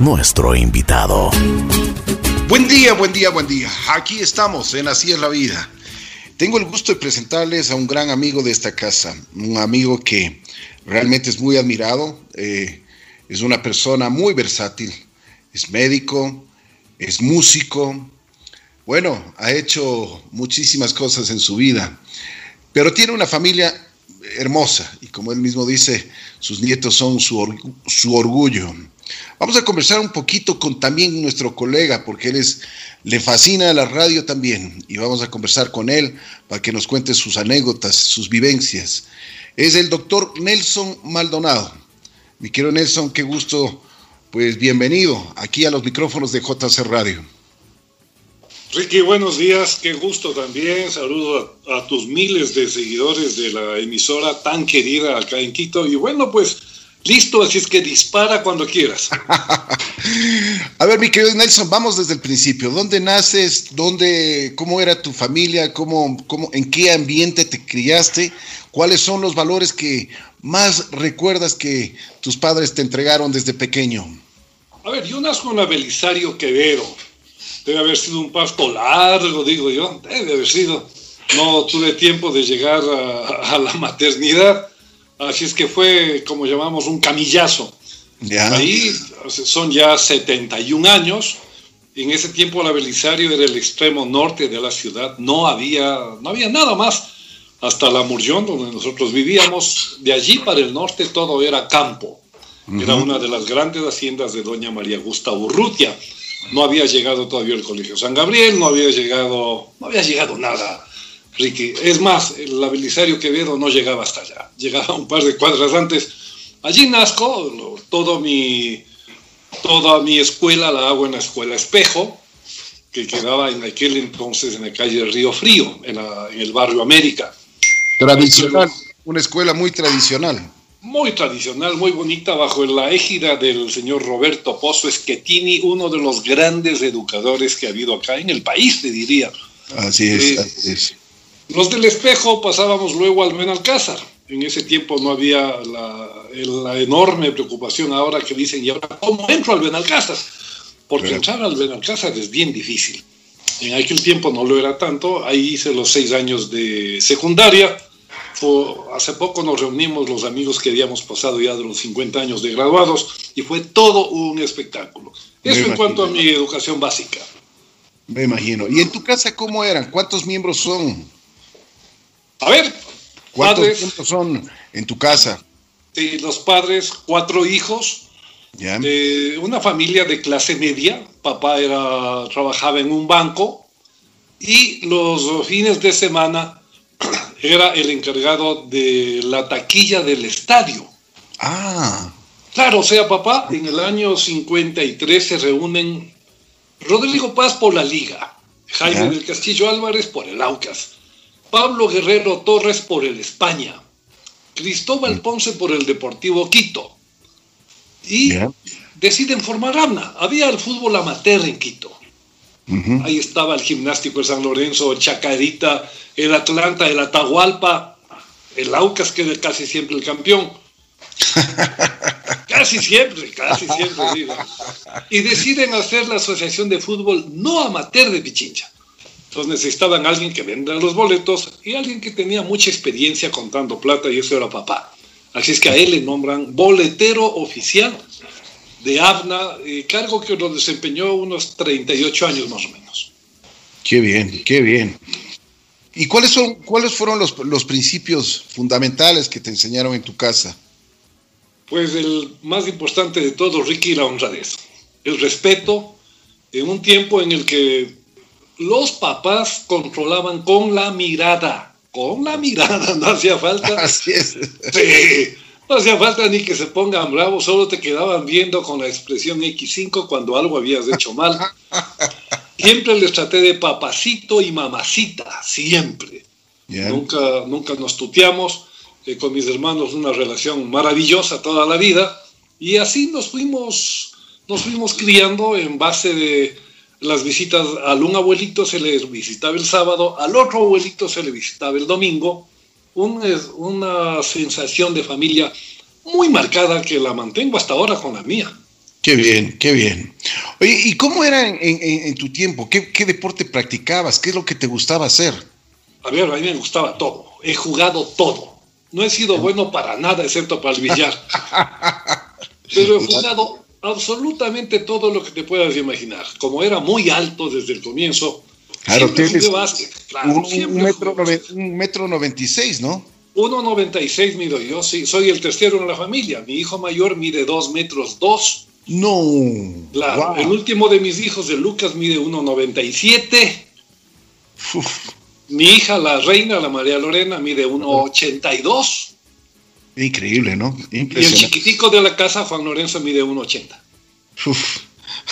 nuestro invitado. Buen día, buen día, buen día. Aquí estamos en Así es la vida. Tengo el gusto de presentarles a un gran amigo de esta casa, un amigo que realmente es muy admirado, eh, es una persona muy versátil, es médico, es músico, bueno, ha hecho muchísimas cosas en su vida, pero tiene una familia hermosa y como él mismo dice, sus nietos son su, su orgullo. Vamos a conversar un poquito con también nuestro colega, porque él es, le fascina la radio también, y vamos a conversar con él para que nos cuente sus anécdotas, sus vivencias. Es el doctor Nelson Maldonado. Mi querido Nelson, qué gusto, pues bienvenido aquí a los micrófonos de JC Radio. Ricky, buenos días, qué gusto también. Saludo a, a, tus miles de seguidores de la emisora tan querida acá en Quito. Y bueno, pues listo, así es que dispara cuando quieras. a ver, mi querido Nelson, vamos desde el principio. ¿Dónde naces? ¿Dónde, cómo era tu familia? ¿Cómo, cómo, ¿En qué ambiente te criaste? ¿Cuáles son los valores que más recuerdas que tus padres te entregaron desde pequeño? A ver, yo nazco en la Belisario Quevedo debe haber sido un pasto largo, digo yo, debe haber sido. No tuve tiempo de llegar a, a la maternidad, así es que fue, como llamamos, un camillazo. Ahí son ya 71 años. En ese tiempo la Belisario era el extremo norte de la ciudad, no había, no había nada más hasta la Murllón, donde nosotros vivíamos. De allí para el norte todo era campo. Uh -huh. Era una de las grandes haciendas de doña María Gusta Urrutia no había llegado todavía el Colegio San Gabriel, no había llegado, no había llegado nada, Ricky. Es más, el Belisario Quevedo no llegaba hasta allá, llegaba un par de cuadras antes. Allí nazco, todo mi, toda mi escuela la hago en la escuela Espejo, que quedaba en aquel entonces en la calle Río Frío, en, la, en el barrio América. Tradicional, una escuela muy tradicional muy tradicional, muy bonita, bajo la égida del señor Roberto Pozo Schettini, uno de los grandes educadores que ha habido acá en el país, te diría. Así es, eh, así es. Los del espejo pasábamos luego al Benalcázar. En ese tiempo no había la, la, enorme preocupación ahora que dicen, ¿y ahora cómo entro al Benalcázar? Porque Pero... entrar al Benalcázar es bien difícil. En aquel tiempo no lo era tanto, ahí hice los seis años de secundaria, hace poco nos reunimos los amigos que habíamos pasado ya de los 50 años de graduados y fue todo un espectáculo. Eso en cuanto a mi educación básica. Me imagino. ¿Y en tu casa cómo eran? ¿Cuántos miembros son? A ver, ¿cuántos padres, miembros son en tu casa? Sí, los padres, cuatro hijos, ¿Ya? Eh, una familia de clase media. Papá era, trabajaba en un banco y los fines de semana era el encargado de la taquilla del estadio. Ah. Claro, o sea, papá, en el año 53 se reúnen Rodrigo Paz por la Liga, Jaime del Castillo Álvarez por el Aucas, Pablo Guerrero Torres por el España, Cristóbal Ponce por el Deportivo Quito. Y deciden formar AMNA. Había el fútbol amateur en Quito. Uh -huh. Ahí estaba el gimnástico de San Lorenzo, Chacarita, el Atlanta, el Atahualpa, el Aucas, que es casi siempre el campeón. casi siempre, casi siempre. Sí, ¿no? Y deciden hacer la asociación de fútbol no amateur de Pichincha. Entonces necesitaban alguien que venda los boletos y alguien que tenía mucha experiencia contando plata y eso era papá. Así es que a él le nombran boletero oficial de ABNA, eh, cargo que lo desempeñó unos 38 años más o menos. Qué bien, qué bien. ¿Y cuáles, son, cuáles fueron los, los principios fundamentales que te enseñaron en tu casa? Pues el más importante de todo, Ricky, la honradez. El respeto en un tiempo en el que los papás controlaban con la mirada. Con la mirada, no hacía falta. Así es. Sí, no hacía falta ni que se pongan bravos, solo te quedaban viendo con la expresión X5 cuando algo habías hecho mal. Siempre les traté de papacito y mamacita, siempre. Yeah. Nunca, nunca nos tuteamos. Eh, con mis hermanos una relación maravillosa toda la vida. Y así nos fuimos, nos fuimos criando en base de las visitas. Al un abuelito se le visitaba el sábado, al otro abuelito se le visitaba el domingo. Un, una sensación de familia muy marcada que la mantengo hasta ahora con la mía. Qué bien, qué bien. Oye, ¿y cómo era en, tu tiempo? ¿Qué, ¿Qué, deporte practicabas? ¿Qué es lo que te gustaba hacer? A ver, a mí me gustaba todo. He jugado todo. No he sido bueno para nada, excepto para el billar. Pero he jugado absolutamente todo lo que te puedas imaginar. Como era muy alto desde el comienzo, claro, tienes un, metro, un metro noventa y seis, ¿no? 1,96 mido yo, sí, soy el tercero en la familia. Mi hijo mayor mide 2 metros 2 no. Claro, el último de mis hijos, de Lucas, mide 1,97. Mi hija, la reina, la María Lorena, mide 1,82. Increíble, ¿no? Y el chiquitico de la casa, Juan Lorenzo, mide 1,80.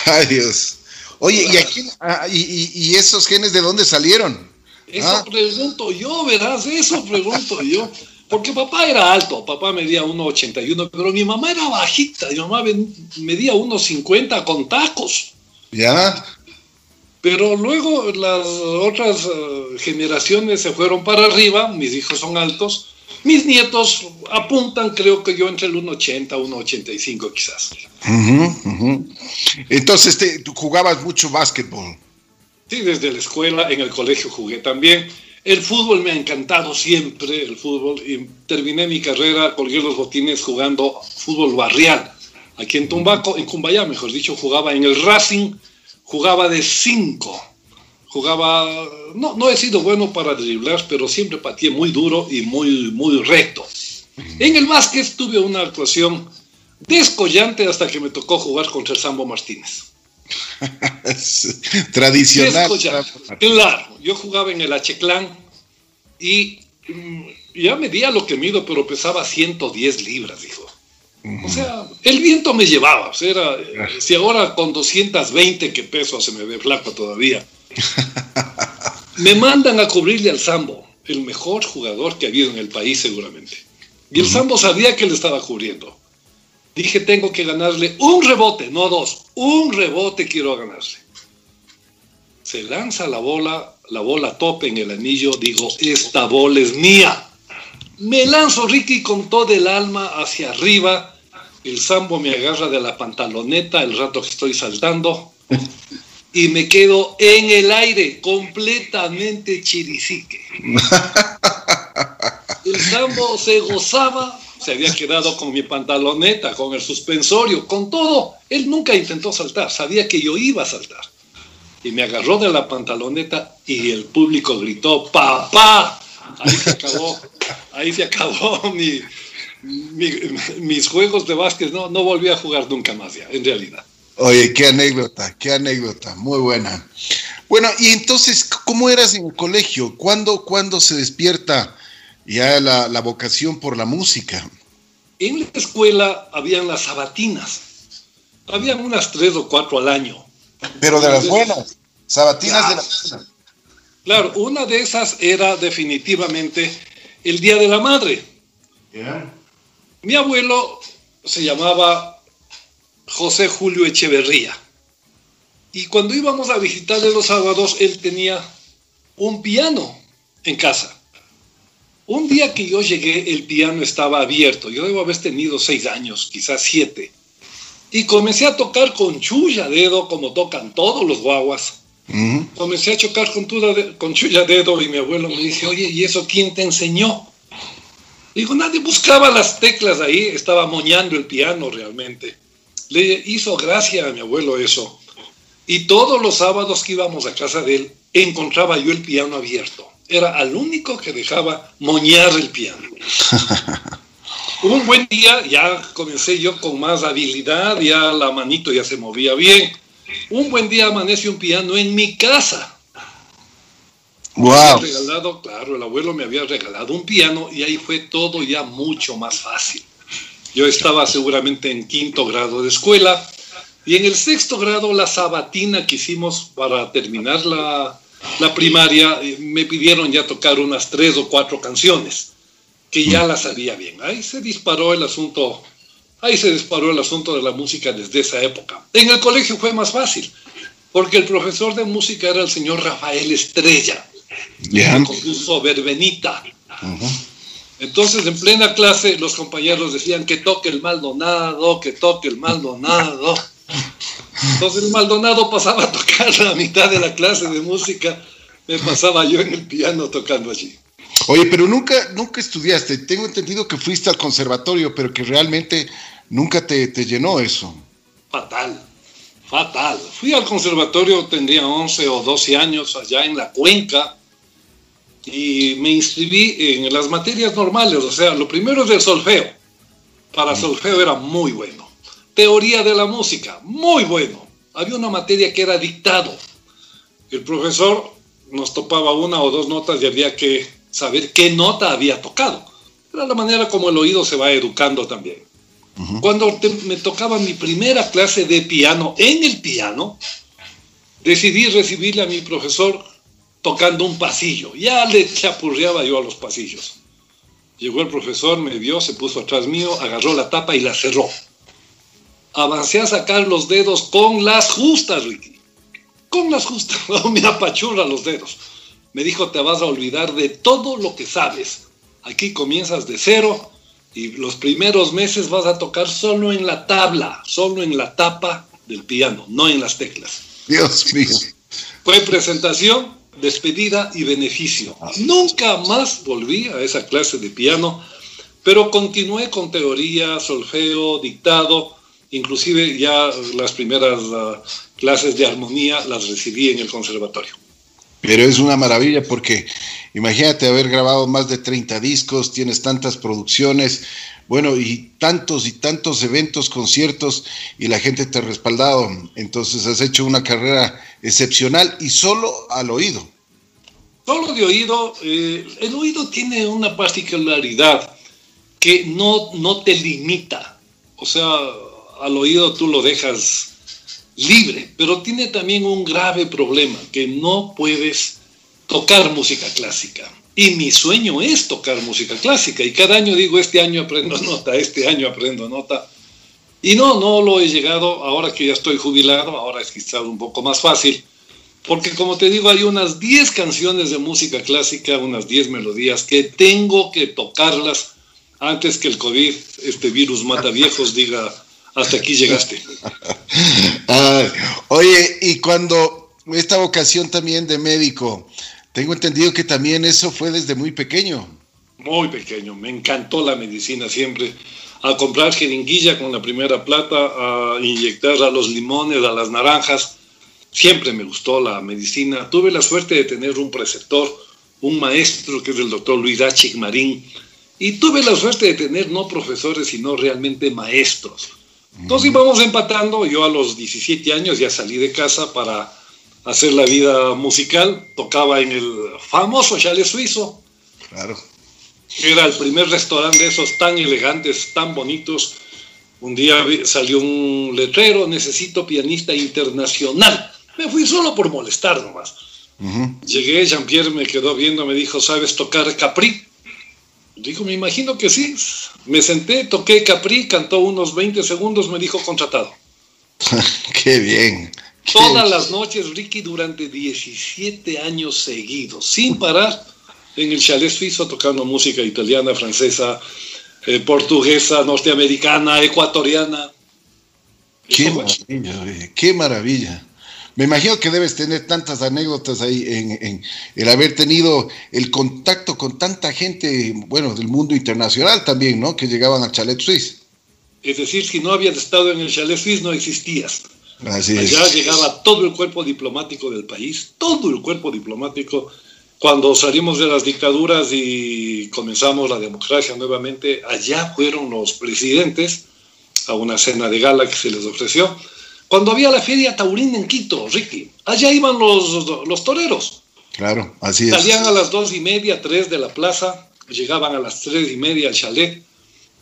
Ay, Dios. Oye, ¿y, aquí, ah, y, esos genes de dónde salieron? Eso ah. pregunto yo, verás, eso pregunto yo. Porque papá era alto, papá medía 1,81, pero mi mamá era bajita, mi mamá medía 1,50 con tacos. Ya. Pero luego las otras eh, generaciones se fueron para arriba, mis hijos son altos, mis nietos apuntan, creo que yo entre el 1,80, 1,85 quizás. Entonces, te, tú jugabas mucho básquetbol. Sí, desde la escuela, en el colegio jugué también. El fútbol me ha encantado siempre, el fútbol. Y terminé mi carrera, colgué los botines jugando fútbol barrial. Aquí en Tumbaco, en Cumbayá, mejor dicho, jugaba en el Racing, jugaba de cinco. Jugaba, no, no he sido bueno para driblar, pero siempre pateé muy duro y muy, muy recto. En el básquet tuve una actuación descollante hasta que me tocó jugar contra el Sambo Martínez. Tradicional. Claro, yo jugaba en el H-Clan y mm, ya medía lo que mido, pero pesaba 110 libras, dijo. O sea, el viento me llevaba. O sea, si ahora con 220 que peso se me ve flaco todavía. me mandan a cubrirle al Sambo, el mejor jugador que ha habido en el país seguramente. Y el Sambo sabía que le estaba cubriendo. Dije, tengo que ganarle un rebote, no dos. Un rebote quiero ganarle. Se lanza la bola, la bola tope en el anillo. Digo, esta bola es mía. Me lanzo Ricky con todo el alma hacia arriba. El sambo me agarra de la pantaloneta el rato que estoy saltando. Y me quedo en el aire, completamente chiricique. El sambo se gozaba se había quedado con mi pantaloneta, con el suspensorio, con todo. Él nunca intentó saltar, sabía que yo iba a saltar. Y me agarró de la pantaloneta y el público gritó, papá. Ahí se acabó, ahí se acabó mis juegos de básquet. No, no volví a jugar nunca más ya, en realidad. Oye, qué anécdota, qué anécdota, muy buena. Bueno, y entonces, ¿cómo eras en el colegio? ¿Cuándo, ¿cuándo se despierta ya la, la, vocación por la música. En la escuela habían las sabatinas. Habían unas tres o cuatro al año. Pero de las buenas. Sabatinas de las buenas. Claro, una de esas era definitivamente el Día de la Madre. Mi abuelo se llamaba José Julio Echeverría. Y cuando íbamos a visitarle los sábados, él tenía un piano en casa. Un día que yo llegué, el piano estaba abierto. Yo debo haber tenido seis años, quizás siete. Y comencé a tocar con chulla dedo, como tocan todos los guaguas. Comencé a chocar con, con chulla dedo y mi abuelo me dice, oye, ¿y eso quién te enseñó? Digo, nadie buscaba las teclas ahí, estaba moñando el piano realmente. Le hizo gracia a mi abuelo eso. Y todos los sábados que íbamos a casa de él, encontraba yo el piano abierto era al único que dejaba moñar el piano. Un buen día ya comencé yo con más habilidad, ya la manito ya se movía bien. Un buen día amaneció un piano en mi casa. Wow. regalado, claro, el abuelo me había regalado un piano y ahí fue todo ya mucho más fácil. Yo estaba seguramente en quinto grado de escuela y en el sexto grado la sabatina que hicimos para terminar la, la primaria, eh, me pidieron ya tocar unas tres o cuatro canciones, que ya las sabía bien. Ahí se disparó el asunto, ahí se disparó el asunto de la música desde esa época. En el colegio fue más fácil, porque el profesor de música era el señor Rafael Estrella, yeah. compuso Verbenita. Entonces, en plena clase, los compañeros decían que toque el Maldonado, que toque el Maldonado. Entonces, el Maldonado pasaba a tocar la mitad de la clase de música, me pasaba yo en el piano tocando allí. Oye, pero nunca, nunca estudiaste. Tengo entendido que fuiste al conservatorio, pero que realmente nunca te, te llenó eso. Fatal, fatal. Fui al conservatorio, tendría 11 o 12 años, allá en la cuenca, y me inscribí en las materias normales, o sea, lo primero es el solfeo. Para solfeo era muy bueno. Teoría de la música, muy bueno. Había una materia que era dictado. El profesor nos topaba una o dos notas y había que saber qué nota había tocado. Era la manera como el oído se va educando también. Cuando me tocaba mi primera clase de piano en el piano, decidí recibirle a mi profesor tocando un pasillo. Ya le chapurreaba yo a los pasillos. Llegó el profesor, me vio, se puso atrás mío, agarró la tapa y la cerró. Avancé a sacar los dedos con las justas, Ricky. Con las justas. me apachurra los dedos. Me dijo, te vas a olvidar de todo lo que sabes. Aquí comienzas de cero y los primeros meses vas a tocar solo en la tabla, solo en la tapa del piano, no en las teclas. Dios mío. Fue presentación, despedida y beneficio. Nunca más volví a esa clase de piano, pero continué con teoría, solfeo, dictado, inclusive ya las primeras ah, clases de armonía las recibí en el conservatorio. Pero es una maravilla porque imagínate haber grabado más de 30 discos, tienes tantas producciones, bueno, y tantos y tantos eventos, conciertos, y la gente te ha respaldado. Entonces has hecho una carrera excepcional y solo al oído. Solo de oído, eh, el oído tiene una particularidad que no, no te limita. O sea, al oído tú lo dejas libre, pero tiene también un grave problema, que no puedes tocar música clásica. Y mi sueño es tocar música clásica. Y cada año digo, este año aprendo nota, este año aprendo nota. Y no, no lo he llegado, ahora que ya estoy jubilado, ahora es quizás un poco más fácil, porque como te digo, hay unas 10 canciones de música clásica, unas 10 melodías que tengo que tocarlas antes que el COVID, este virus mata viejos, diga, hasta aquí llegaste. oye, y cuando esta vocación también de médico, tengo entendido que también eso fue desde muy pequeño. Muy pequeño, me encantó la medicina siempre. A comprar jeringuilla con la primera plata, a inyectar a los limones, a las naranjas. Siempre me gustó la medicina. Tuve la suerte de tener un preceptor, un maestro que es el doctor Luis Achik Marín. Y tuve la suerte de tener no profesores, sino realmente maestros. Entonces íbamos empatando. Yo a los 17 años ya salí de casa para hacer la vida musical. Tocaba en el famoso Chalet Suizo. Claro. Era el primer restaurante de esos tan elegantes, tan bonitos. Un día salió un letrero, necesito pianista internacional. Me fui solo por molestar nomás. Llegué, Jean-Pierre me quedó viendo, me dijo, ¿sabes tocar Capri? Dijo, me imagino que sí. Me senté, toqué Capri, cantó unos 20 segundos, me dijo contratado. qué bien. Todas las noches, Ricky, durante 17 años seguidos, sin parar, en el chalet suizo tocando música italiana, francesa, eh, portuguesa, norteamericana, ecuatoriana. Qué maravilla, qué maravilla. Me imagino que debes tener tantas anécdotas ahí en, el haber tenido el contacto con tanta gente, bueno, del mundo internacional también, ¿no? Que llegaban al Chalet Suisse. Es decir, si no habías estado en el Chalet Suisse, no existías. Así Allá llegaba todo el cuerpo diplomático del país, todo el cuerpo diplomático. Cuando salimos de las dictaduras y comenzamos la democracia nuevamente, allá fueron los presidentes a una cena de gala que se les ofreció cuando había la feria taurina en Quito, Ricky, allá iban los, los toreros. Claro, así es. Salían a las dos y media, tres de la plaza, llegaban a las tres y media al chalet,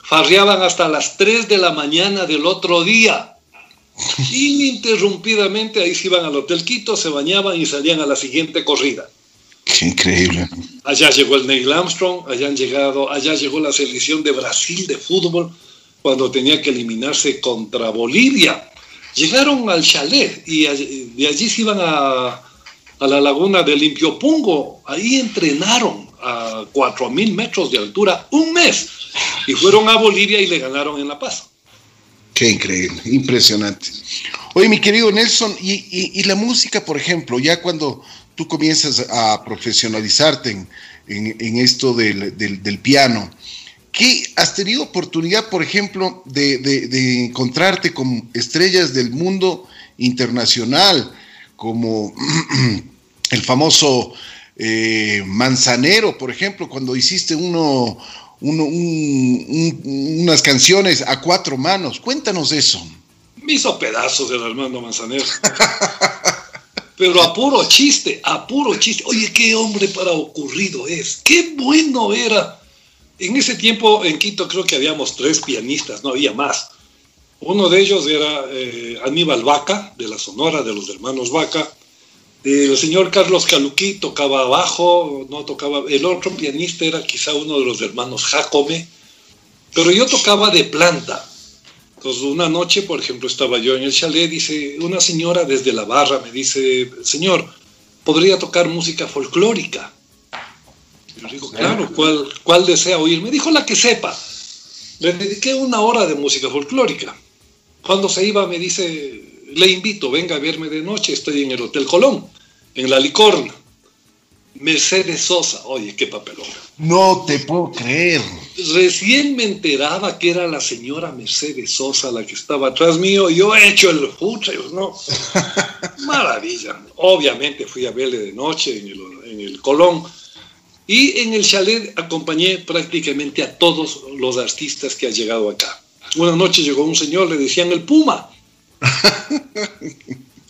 farreaban hasta las tres de la mañana del otro día. Ininterrumpidamente ahí se iban al Hotel Quito, se bañaban y salían a la siguiente corrida. Qué increíble. Allá llegó el Neil Armstrong, allá han llegado, allá llegó la selección de Brasil de fútbol cuando tenía que eliminarse contra Bolivia. Llegaron al chalet y de allí se iban a, la laguna de Limpiopungo. Ahí entrenaron. a 4.000 metros de altura un mes. Y fueron a Bolivia y le ganaron en La Paz. Qué increíble, impresionante. Oye, mi querido Nelson, y, la música, por ejemplo, ya cuando tú comienzas a profesionalizarte en, esto del, piano, ¿qué has tenido oportunidad, por ejemplo, de, encontrarte con estrellas del mundo internacional, como el famoso eh, Manzanero, por ejemplo, cuando hiciste uno, unas canciones a cuatro manos? Cuéntanos eso. Me hizo pedazos el Armando Manzanero. Pero a puro chiste, a puro chiste. Oye, qué hombre para ocurrido es. Qué bueno era. En ese tiempo en Quito creo que habíamos tres pianistas, no había más. Uno de ellos era eh, Aníbal Vaca, de la Sonora, de los hermanos Vaca. El señor Carlos Caluquí tocaba bajo, no tocaba. El otro pianista era quizá uno de los hermanos Jacome. Pero yo tocaba de planta. Entonces, una noche, por ejemplo, estaba yo en el chalet, dice, una señora desde la barra me dice, señor, ¿podría tocar música folclórica? Yo digo, claro, ¿cuál, ¿cuál desea oír? Me dijo la que sepa. Le dediqué una hora de música folclórica. Cuando se iba me dice, le invito, venga a verme de noche, estoy en el Hotel Colón, en la Licorna. Mercedes Sosa, oye, qué papelón. No te puedo creer. Recién me enteraba que era la señora Mercedes Sosa la que estaba atrás mío. Yo he hecho el putre, ¿no? Maravilla. Obviamente fui a verle de noche en el, en el Colón. Y en el chalet acompañé prácticamente a todos los artistas que han llegado acá. Una noche llegó un señor, le decían el Puma.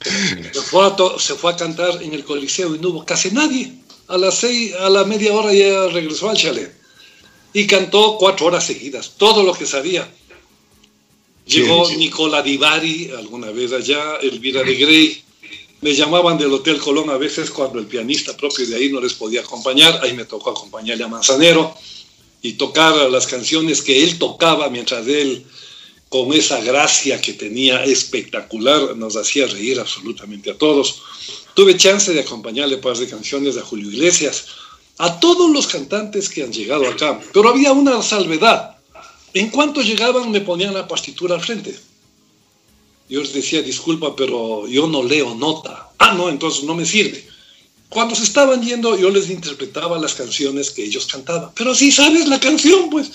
se, fue a se fue a cantar en el Coliseo y no hubo casi nadie a las seis, a la media hora ya regresó al chalet y cantó cuatro horas seguidas, todo lo que sabía. Llegó Nicola Divari alguna vez allá, Elvira de Grey. Me llamaban del Hotel Colón a veces cuando el pianista propio de ahí no les podía acompañar. Ahí me tocó acompañarle a Manzanero y tocar las canciones que él tocaba mientras él, con esa gracia que tenía espectacular, nos hacía reír absolutamente a todos. Tuve chance de acompañarle par de canciones a Julio Iglesias, a todos los cantantes que han llegado acá, pero había una salvedad. En cuanto llegaban me ponían la partitura al frente. Yo les decía, disculpa, pero yo no leo nota. Ah, no, entonces no me sirve. Cuando se estaban yendo, yo les interpretaba las canciones que ellos cantaban. Pero si sabes la canción, pues.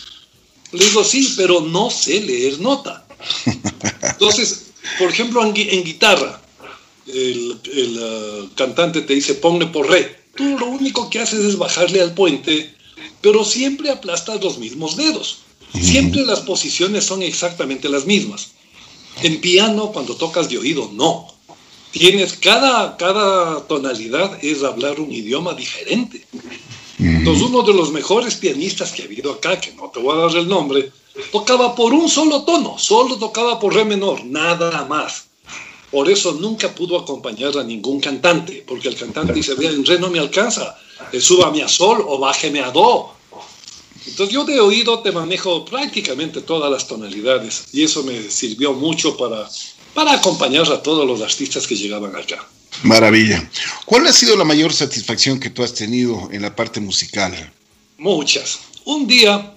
Le digo, sí, pero no sé leer nota. Entonces, por ejemplo, en, en guitarra, el, uh, cantante te dice ponle por re. Tú lo único que haces es bajarle al puente, pero siempre aplastas los mismos dedos. Siempre las posiciones son exactamente las mismas. En piano, cuando tocas de oído, no. Tienes cada, cada tonalidad es hablar un idioma diferente. Entonces, uno de los mejores pianistas que ha habido acá, que no te voy a dar el nombre, tocaba por un solo tono, solo tocaba por re menor, nada más. Por eso nunca pudo acompañar a ningún cantante, porque el cantante dice, vea, en re no me alcanza, eh, súbame a sol o bájeme a do. Entonces yo de oído te manejo prácticamente todas las tonalidades y eso me sirvió mucho para, para acompañar a todos los artistas que llegaban acá. Maravilla. ¿Cuál ha sido la mayor satisfacción que tú has tenido en la parte musical? Muchas. Un día,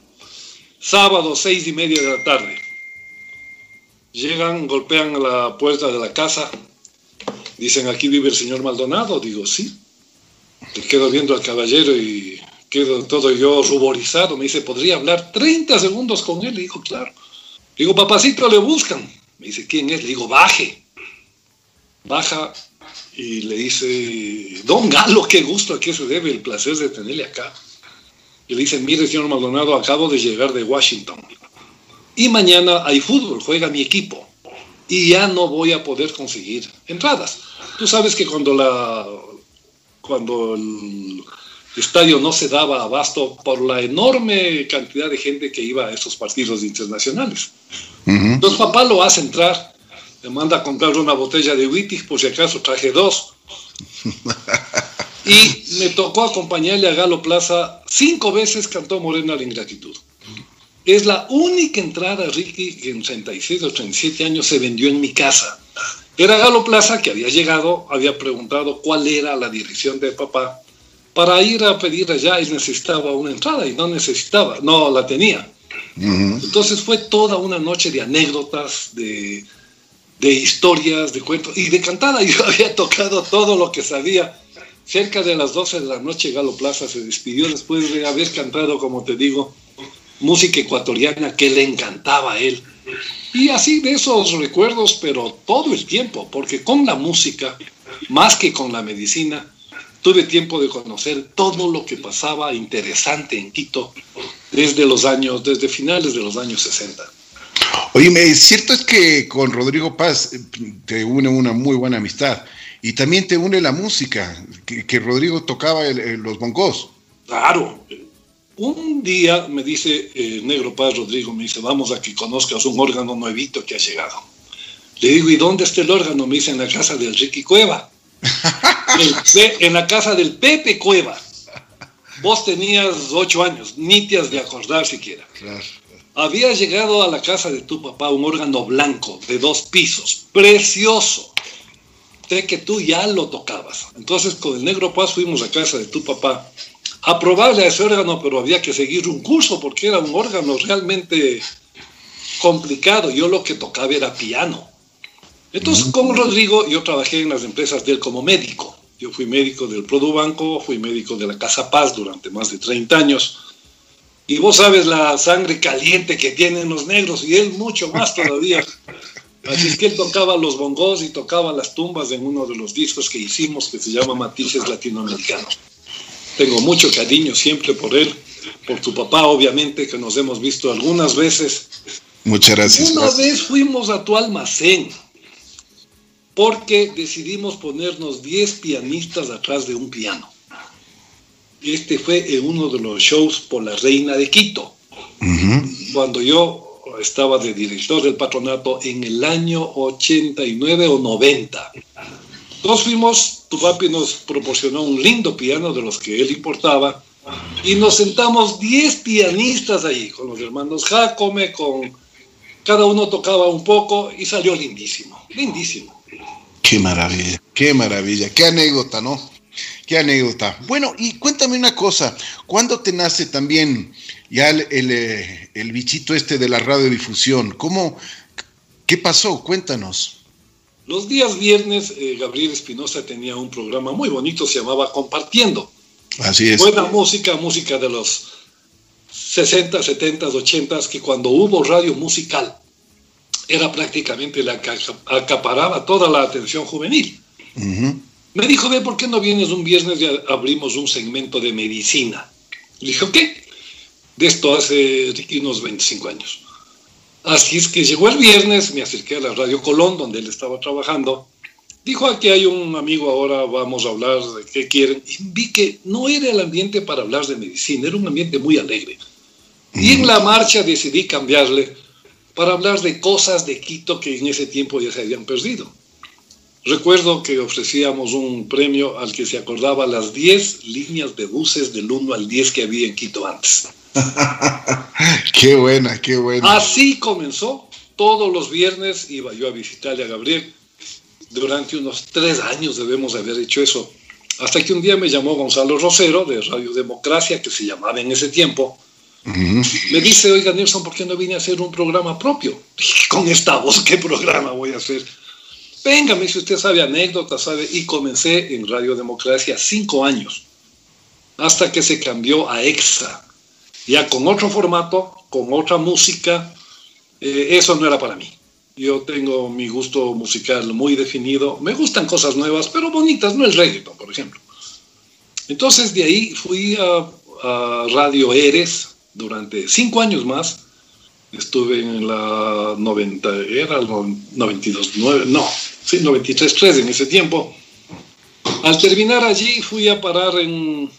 sábado, seis y media de la tarde, Llegan, golpean a la puerta de la casa, dicen, aquí vive el señor Maldonado. Digo, sí. Te quedo viendo al caballero y quedo todo yo ruborizado. Me dice, ¿podría hablar 30 segundos con él? Le digo, claro. digo, papacito, le buscan. Me dice, ¿quién es? Le digo, baje. Baja y le dice, don Galo, qué gusto, a qué se debe el placer de tenerle acá. Y le dice, mire, señor Maldonado, acabo de llegar de Washington y mañana hay fútbol, juega mi equipo y ya no voy a poder conseguir entradas. Tú sabes que cuando la cuando el estadio no se daba abasto por la enorme cantidad de gente que iba a esos partidos internacionales. Entonces papá lo hace entrar, le manda a comprar una botella de whisky, por si acaso traje dos. y me tocó acompañarle a Galo Plaza cinco veces cantó Morena la ingratitud. Es la única entrada, Ricky, que en 36 o 37 años se vendió en mi casa. Era Galo Plaza, que había llegado, había preguntado cuál era la dirección de papá para ir a pedir allá él necesitaba una entrada y no necesitaba, no la tenía. Entonces fue toda una noche de anécdotas, de, de historias, de cuentos y de cantada. Yo había tocado todo lo que sabía. Cerca de las 12 de la noche Galo Plaza se despidió después de haber cantado, como te digo, música ecuatoriana que le encantaba a él. Y así de esos recuerdos, pero todo el tiempo, porque con la música, más que con la medicina, tuve tiempo de conocer todo lo que pasaba interesante en Quito desde los años, desde finales de los años 60. Oye, cierto es que con Rodrigo Paz eh, te une una muy buena amistad y también te une la música, que, Rodrigo tocaba los bongos. Claro. Un día me dice eh, Negro Paz Rodrigo, me dice, vamos a que conozcas un órgano nuevito que ha llegado. Le digo, ¿y dónde está el órgano? Me dice, en la casa del Ricky Cueva. en la casa del Pepe Cueva. Vos tenías ocho años, ni te has de acordar siquiera. Había llegado a la casa de tu papá un órgano blanco de dos pisos, precioso. Sé que tú ya lo tocabas. Entonces con el negro Paz fuimos a casa de tu papá a probarle a ese órgano, pero había que seguir un curso porque era un órgano realmente complicado. Yo lo que tocaba era piano. Entonces, con Rodrigo, yo trabajé en las empresas de él como médico. Yo fui médico del Produbanco, fui médico de la Casa Paz durante más de 30 años. Y vos sabes la sangre caliente que tienen los negros, y él mucho más todavía. Así es que él tocaba los bongos y tocaba las tumbas en uno de los discos que hicimos que se llama Matices Latinoamericanos. Tengo mucho cariño siempre por él, por tu papá, obviamente, que nos hemos visto algunas veces. Muchas gracias. Una vez fuimos a tu almacén porque decidimos ponernos 10 pianistas atrás de un piano. Este fue en uno de los shows por la Reina de Quito, cuando yo estaba de director del patronato en el año 89 o 90. Nos fuimos, tu papi nos proporcionó un lindo piano de los que él importaba y nos sentamos 10 pianistas ahí, con los hermanos Jacome, con cada uno tocaba un poco y salió lindísimo, lindísimo. Qué maravilla, qué maravilla, qué anécdota, ¿no? Qué anécdota. Bueno, y cuéntame una cosa, ¿cuándo te nace también ya el, eh, bichito este de la radiodifusión? ¿Cómo, qué pasó? Cuéntanos. Los días viernes, eh, Gabriel Espinosa tenía un programa muy bonito, se llamaba Compartiendo. Así es. Buena música, música de los 60, 70, 80, que cuando hubo radio musical, era prácticamente la que acaparaba toda la atención juvenil. Me dijo, ve, ¿por qué no vienes un viernes y abrimos un segmento de medicina? Le dije, ¿qué? De esto hace unos 25 años. Así es que llegó el viernes, me acerqué a la Radio Colón, donde él estaba trabajando. Dijo, aquí hay un amigo, ahora vamos a hablar de qué quieren. Y vi que no era el ambiente para hablar de medicina, era un ambiente muy alegre. Y en la marcha decidí cambiarle para hablar de cosas de Quito que en ese tiempo ya se habían perdido. Recuerdo que ofrecíamos un premio al que se acordaba las 10 líneas de buses del 1 al 10 que había en Quito antes. qué buena, qué buena. Así comenzó. Todos los viernes iba yo a visitarle a Gabriel. Durante unos tres años debemos haber hecho eso. Hasta que un día me llamó Gonzalo Rosero de Radio Democracia, que se llamaba en ese tiempo, me dice, oiga Nelson, ¿por qué no vine a hacer un programa propio? Con esta voz, ¿qué programa voy a hacer? Venga, me dice, usted sabe anécdotas, sabe. Y comencé en Radio Democracia cinco años, hasta que se cambió a EXA, ya con otro formato, con otra música. Eh, eso no era para mí. Yo tengo mi gusto musical muy definido. Me gustan cosas nuevas, pero bonitas, no el reggaeton, por ejemplo. Entonces de ahí fui a, a Radio Eres, durante cinco años más. Estuve en la 90, era el 92, 9, no, sí, 93, 3 en ese tiempo. Al terminar allí fui a parar en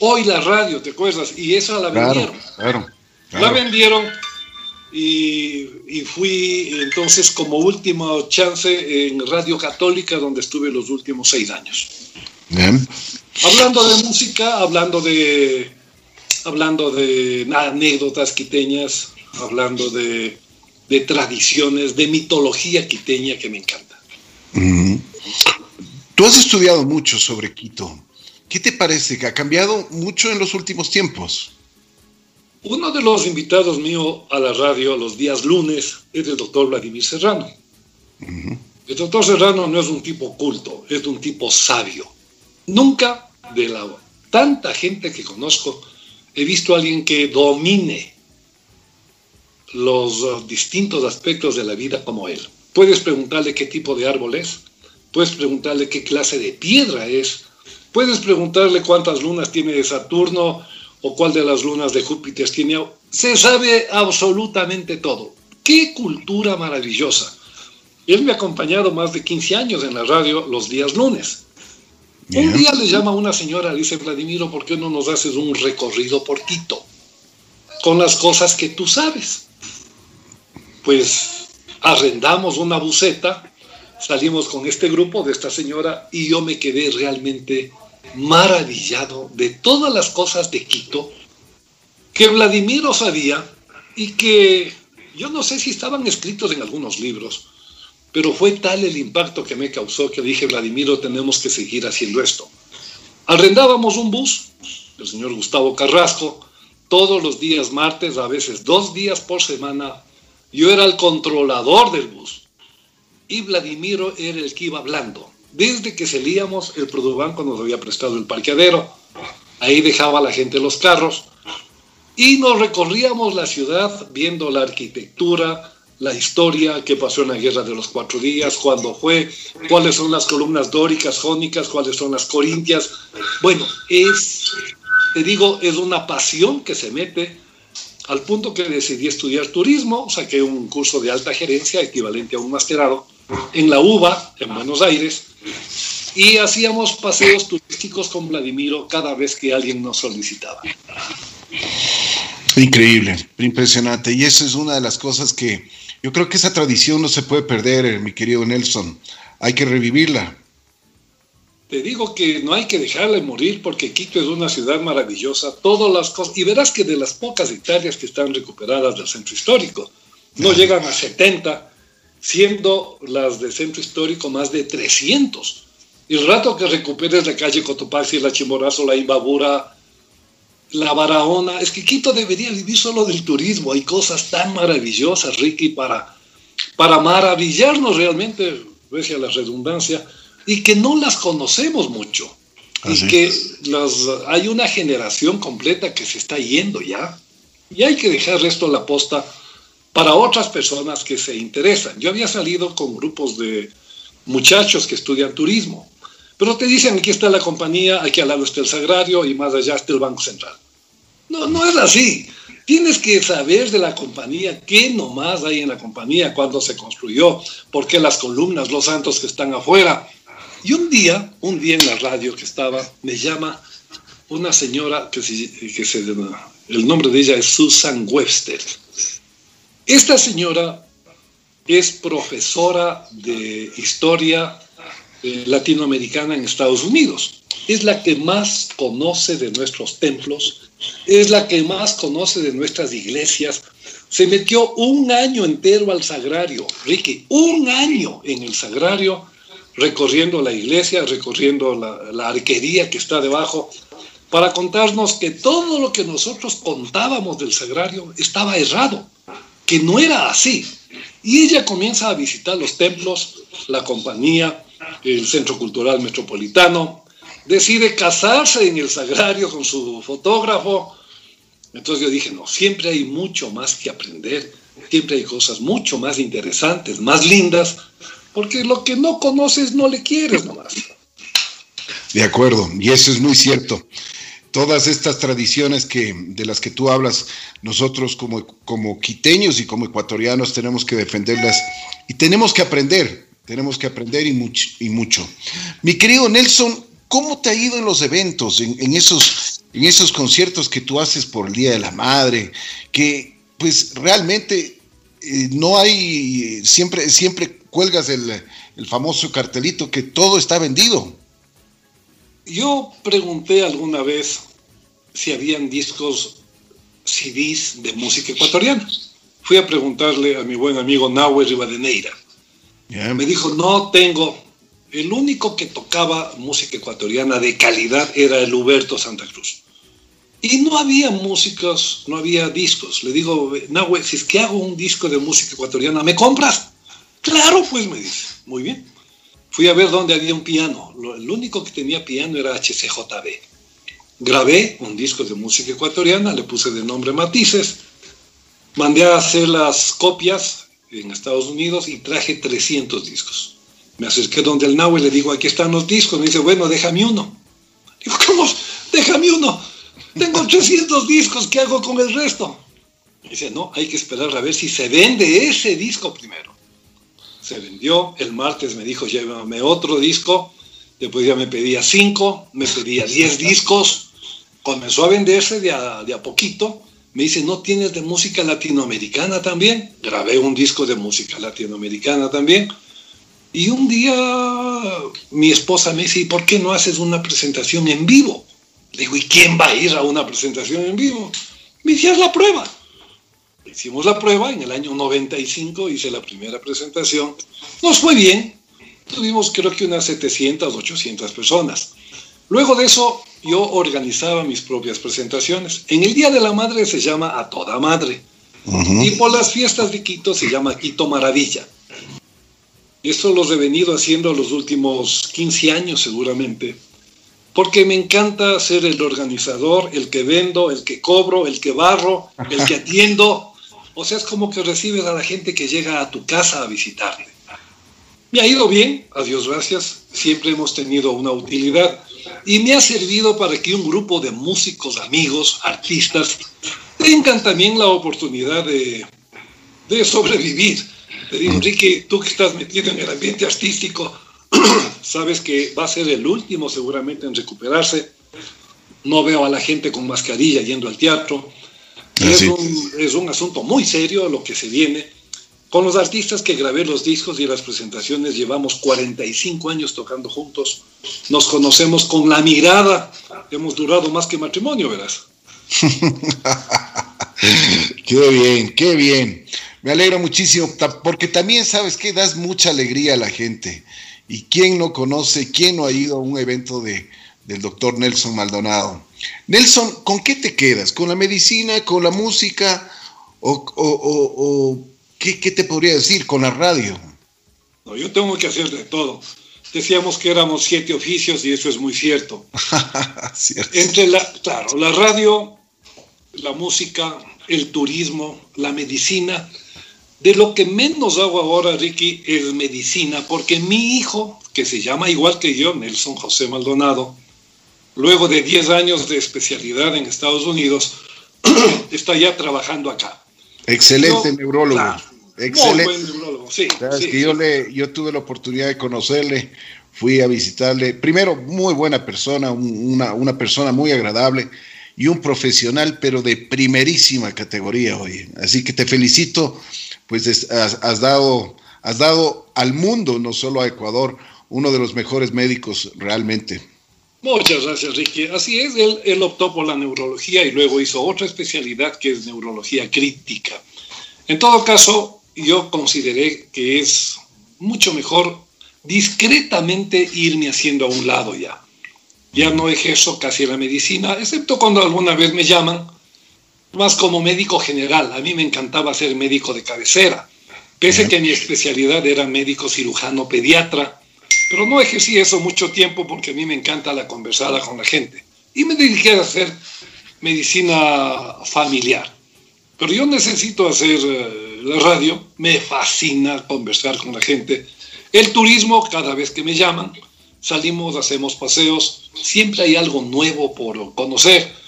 Hoy la Radio, ¿te acuerdas? Y esa la vendieron. Claro, La vendieron y, y, fui entonces como última chance en Radio Católica, donde estuve los últimos seis años. Bien. Hablando de música, hablando de hablando de anécdotas quiteñas, hablando de, tradiciones, de mitología quiteña que me encanta. Tú has estudiado mucho sobre Quito. ¿Qué te parece que ha cambiado mucho en los últimos tiempos? Uno de los invitados míos a la radio los días lunes es el doctor Vladimir Serrano. El doctor Serrano no es un tipo culto, es un tipo sabio. Nunca de la tanta gente que conozco he visto a alguien que domine los uh, distintos aspectos de la vida como él. Puedes preguntarle qué tipo de árbol es, puedes preguntarle qué clase de piedra es, puedes preguntarle cuántas lunas tiene Saturno o cuál de las lunas de Júpiter tiene. Se sabe absolutamente todo. ¡Qué cultura maravillosa! Él me ha acompañado más de 15 años en la radio los días lunes. Un día le llama una señora, dice Vladimiro, ¿por qué no nos haces un recorrido por Quito? Con las cosas que tú sabes. Pues arrendamos una buceta, salimos con este grupo de esta señora y yo me quedé realmente maravillado de todas las cosas de Quito que Vladimiro sabía y que yo no sé si estaban escritos en algunos libros, pero fue tal el impacto que me causó que dije, Vladimiro, tenemos que seguir haciendo esto. Arrendábamos un bus, el señor Gustavo Carrasco, todos los días martes, a veces dos días por semana, yo era el controlador del bus y Vladimiro era el que iba hablando. Desde que salíamos, el Produbanco nos había prestado el parqueadero. Ahí dejaba la gente los carros y nos recorríamos la ciudad viendo la arquitectura, la historia, qué pasó en la Guerra de los Cuatro Días, cuándo fue, cuáles son las columnas dóricas, jónicas, cuáles son las corintias. Bueno, es, te digo, es una pasión que se mete al punto que decidí estudiar turismo, saqué un curso de alta gerencia equivalente a un masterado en la UBA, en Buenos Aires, y hacíamos paseos turísticos con Vladimiro cada vez que alguien nos solicitaba. Increíble, impresionante. Y eso es una de las cosas que yo creo que esa tradición no se puede perder, eh, mi querido Nelson. Hay que revivirla. Te digo que no hay que dejarla morir porque Quito es una ciudad maravillosa, todas las cosas, y verás que de las pocas hectáreas que están recuperadas del centro histórico, no llegan a 70, siendo las del centro histórico más de 300. Y el rato que recuperes la calle Cotopaxi, la Chimborazo, la Imbabura, la Barahona, es que Quito debería vivir solo del turismo. Hay cosas tan maravillosas, Ricky, para, para maravillarnos realmente, a la redundancia, y que no las conocemos mucho. y que hay una generación completa que se está yendo ya. Y hay que dejar esto a la posta para otras personas que se interesan. Yo había salido con grupos de muchachos que estudian turismo, pero te dicen aquí está la compañía, aquí al lado está el Sagrario y más allá está el Banco Central. No, no es así. Tienes que saber de la compañía, qué nomás hay en la compañía, cuándo se construyó, por qué las columnas, los santos que están afuera, y un día, un día en la radio que estaba, me llama una señora que, se, el nombre de ella es Susan Webster. Esta señora es profesora de historia eh, latinoamericana en Estados Unidos. Es la que más conoce de nuestros templos, es la que más conoce de nuestras iglesias. Se metió un año entero al sagrario, Ricky, un año en el sagrario recorriendo la iglesia, recorriendo la, arquería que está debajo, para contarnos que todo lo que nosotros contábamos del sagrario estaba errado, que no era así. Y ella comienza a visitar los templos, la compañía, el Centro Cultural Metropolitano, decide casarse en el sagrario con su fotógrafo. Entonces yo dije, no, siempre hay mucho más que aprender, siempre hay cosas mucho más interesantes, más lindas porque lo que no conoces no le quieres nomás. De acuerdo, y eso es muy cierto. Todas estas tradiciones que, de las que tú hablas, nosotros como, como quiteños y como ecuatorianos tenemos que defenderlas y tenemos que aprender, tenemos que aprender y. Y mucho. Mi querido Nelson, ¿cómo te ha ido en los eventos, en, esos, en esos conciertos que tú haces por el Día de la Madre? Que pues realmente eh, no hay, siempre, siempre cuelgas el, famoso cartelito que todo está vendido. Yo pregunté alguna vez si habían discos CDs de música ecuatoriana. Fui a preguntarle a mi buen amigo Nahue Rivadeneira. Me dijo, no tengo el único que tocaba música ecuatoriana de calidad era el Huberto Santa Cruz. Y no había músicos, no había discos. Le digo, Nahue, si es que hago un disco de música ecuatoriana, ¿me compras? Claro, pues me dice, muy bien. Fui a ver dónde había un piano. El único que tenía piano era HCJB. Grabé un disco de música ecuatoriana, le puse de nombre Matices, mandé a hacer las copias en Estados Unidos y traje 300 discos. Me acerqué donde el Nahue, le digo, aquí están los discos. Me dice, bueno, déjame uno. Digo, ¿cómo? Déjame uno tengo 300 discos, ¿qué hago con el resto? dice, no, hay que esperar a ver si se vende ese disco primero. Se vendió, el martes me dijo, llévame otro disco, después ya me pedía 5, me pedía 10 discos, comenzó a venderse de a, de a poquito, me dice, ¿no tienes de música latinoamericana también? Grabé un disco de música latinoamericana también. Y un día mi esposa me dice, ¿y por qué no haces una presentación en vivo? Le digo, ¿y quién va a ir a una presentación en vivo? Me hicieron la prueba. Hicimos la prueba en el año 95, hice la primera presentación. Nos fue bien. Tuvimos creo que unas 700, 800 personas. Luego de eso, yo organizaba mis propias presentaciones. En el Día de la Madre se llama A Toda Madre. Y por las fiestas de Quito se llama Quito Maravilla. Esto lo he venido haciendo los últimos 15 años seguramente porque me encanta ser el organizador, el que vendo, el que cobro, el que barro, el que atiendo. O sea, es como que recibes a la gente que llega a tu casa a visitarte. Me ha ido bien, a Dios gracias, siempre hemos tenido una utilidad y me ha servido para que un grupo de músicos, amigos, artistas, tengan también la oportunidad de, de sobrevivir. Te digo, Enrique, tú que estás metido en el ambiente artístico, sabes que va a ser el último seguramente en recuperarse. No veo a la gente con mascarilla yendo al teatro. Ah, es, un, es un asunto muy serio lo que se viene. Con los artistas que grabé los discos y las presentaciones llevamos 45 años tocando juntos. Nos conocemos con la mirada. Hemos durado más que matrimonio, verás. qué bien, qué bien. Me alegro muchísimo porque también sabes que das mucha alegría a la gente. ¿Y quién no conoce, quién no ha ido a un evento de, del doctor Nelson Maldonado? Nelson, ¿con qué te quedas? ¿Con la medicina, con la música o, ¿qué, te podría decir? ¿Con la radio? No, yo tengo que hacer de todo. Decíamos que éramos siete oficios y eso es muy cierto. Entre la, claro, la radio, la música, el turismo, la medicina, de lo que menos hago ahora, Ricky, es medicina, porque mi hijo, que se llama igual que yo, Nelson José Maldonado, luego de 10 años de especialidad en Estados Unidos, está ya trabajando acá. Excelente neurólogo. Excelente. Muy buen neurólogo, sí. yo, le, yo tuve la oportunidad de conocerle, fui a visitarle. Primero, muy buena persona, una, una persona muy agradable y un profesional, pero de primerísima categoría hoy. Así que te felicito pues has, dado, has dado al mundo, no solo a Ecuador, uno de los mejores médicos realmente. Muchas gracias, Ricky. Así es, él, él, optó por la neurología y luego hizo otra especialidad que es neurología crítica. En todo caso, yo consideré que es mucho mejor discretamente irme haciendo a un lado ya. Ya no ejerzo casi la medicina, excepto cuando alguna vez me llaman más como médico general. A mí me encantaba ser médico de cabecera, pese que mi especialidad era médico cirujano pediatra, pero no ejercí eso mucho tiempo porque a mí me encanta la conversada con la gente. Y me dediqué a hacer medicina familiar. Pero yo necesito hacer eh, la radio, me fascina conversar con la gente. El turismo, cada vez que me llaman, salimos, hacemos paseos, siempre hay algo nuevo por conocer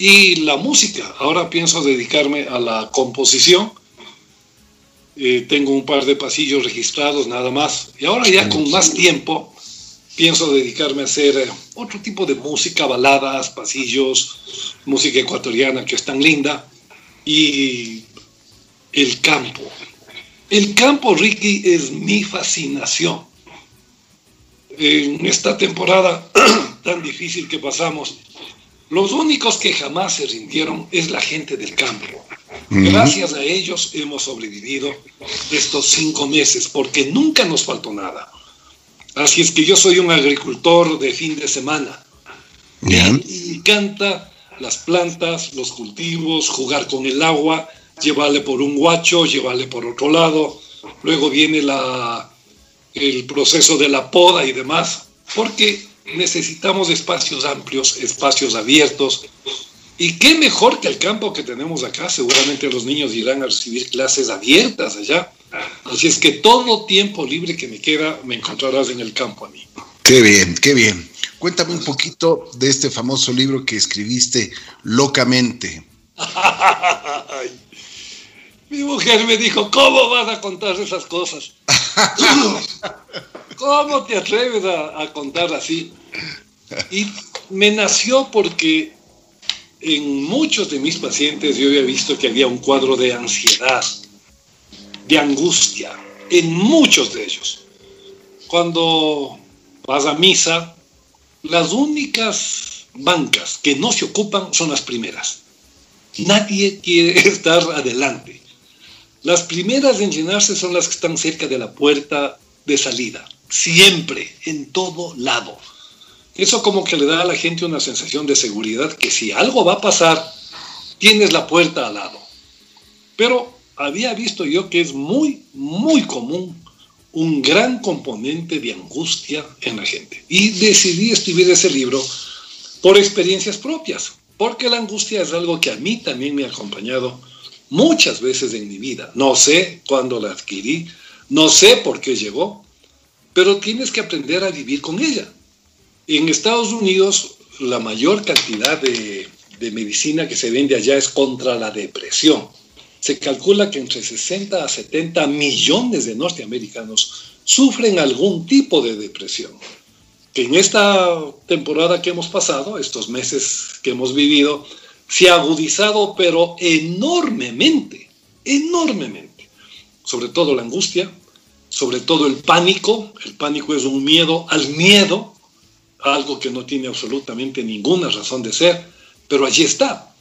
y la música. Ahora pienso dedicarme a la composición. Eh, tengo un par de pasillos registrados nada más. Y ahora ya con más tiempo pienso dedicarme a hacer eh, otro tipo de música, baladas, pasillos, música ecuatoriana que es tan linda. Y el campo. El campo, Ricky, es mi fascinación. En esta temporada tan difícil que pasamos, los únicos que jamás se rindieron es la gente del campo. Gracias a ellos hemos sobrevivido estos cinco meses porque nunca nos faltó nada. Así es que yo soy un agricultor de fin de semana. Me encanta las plantas, los cultivos, jugar con el agua, llevarle por un guacho, llevarle por otro lado. Luego viene la, el proceso de la poda y demás, porque necesitamos espacios amplios, espacios abiertos. Y qué mejor que el campo que tenemos acá. Seguramente los niños irán a recibir clases abiertas allá. Así es que todo tiempo libre que me queda me encontrarás en el campo a mí. Qué bien, qué bien. Cuéntame un poquito de este famoso libro que escribiste locamente. Mi mujer me dijo, ¿cómo vas a contar esas cosas? ¿Cómo te atreves a, contar así? Y me nació porque en muchos de mis pacientes yo había visto que había un cuadro de ansiedad, de angustia, en muchos de ellos. Cuando vas a misa, las únicas bancas que no se ocupan son las primeras. Nadie quiere estar adelante. Las primeras en llenarse son las que están cerca de la puerta de salida. Siempre, en todo lado. Eso como que le da a la gente una sensación de seguridad que si algo va a pasar, tienes la puerta al lado. Pero había visto yo que es muy, muy común un gran componente de angustia en la gente. Y decidí escribir ese libro por experiencias propias, porque la angustia es algo que a mí también me ha acompañado muchas veces en mi vida. No sé cuándo la adquirí, no sé por qué llegó, pero tienes que aprender a vivir con ella. En Estados Unidos, la mayor cantidad de, de medicina que se vende allá es contra la depresión se calcula que entre 60 a 70 millones de norteamericanos sufren algún tipo de depresión. Que en esta temporada que hemos pasado, estos meses que hemos vivido, se ha agudizado, pero enormemente, enormemente. Sobre todo la angustia, sobre todo el pánico. El pánico es un miedo al miedo, algo que no tiene absolutamente ninguna razón de ser, pero allí está.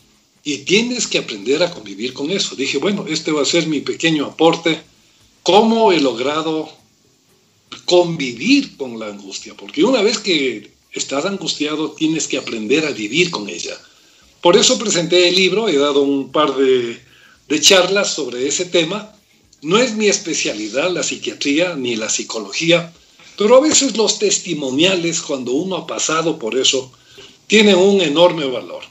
Y tienes que aprender a convivir con eso. Dije, bueno, este va a ser mi pequeño aporte. ¿Cómo he logrado convivir con la angustia? Porque una vez que estás angustiado, tienes que aprender a vivir con ella. Por eso presenté el libro, he dado un par de, charlas sobre ese tema. No es mi especialidad la psiquiatría ni la psicología, pero a veces los testimoniales, cuando uno ha pasado por eso, tienen un enorme valor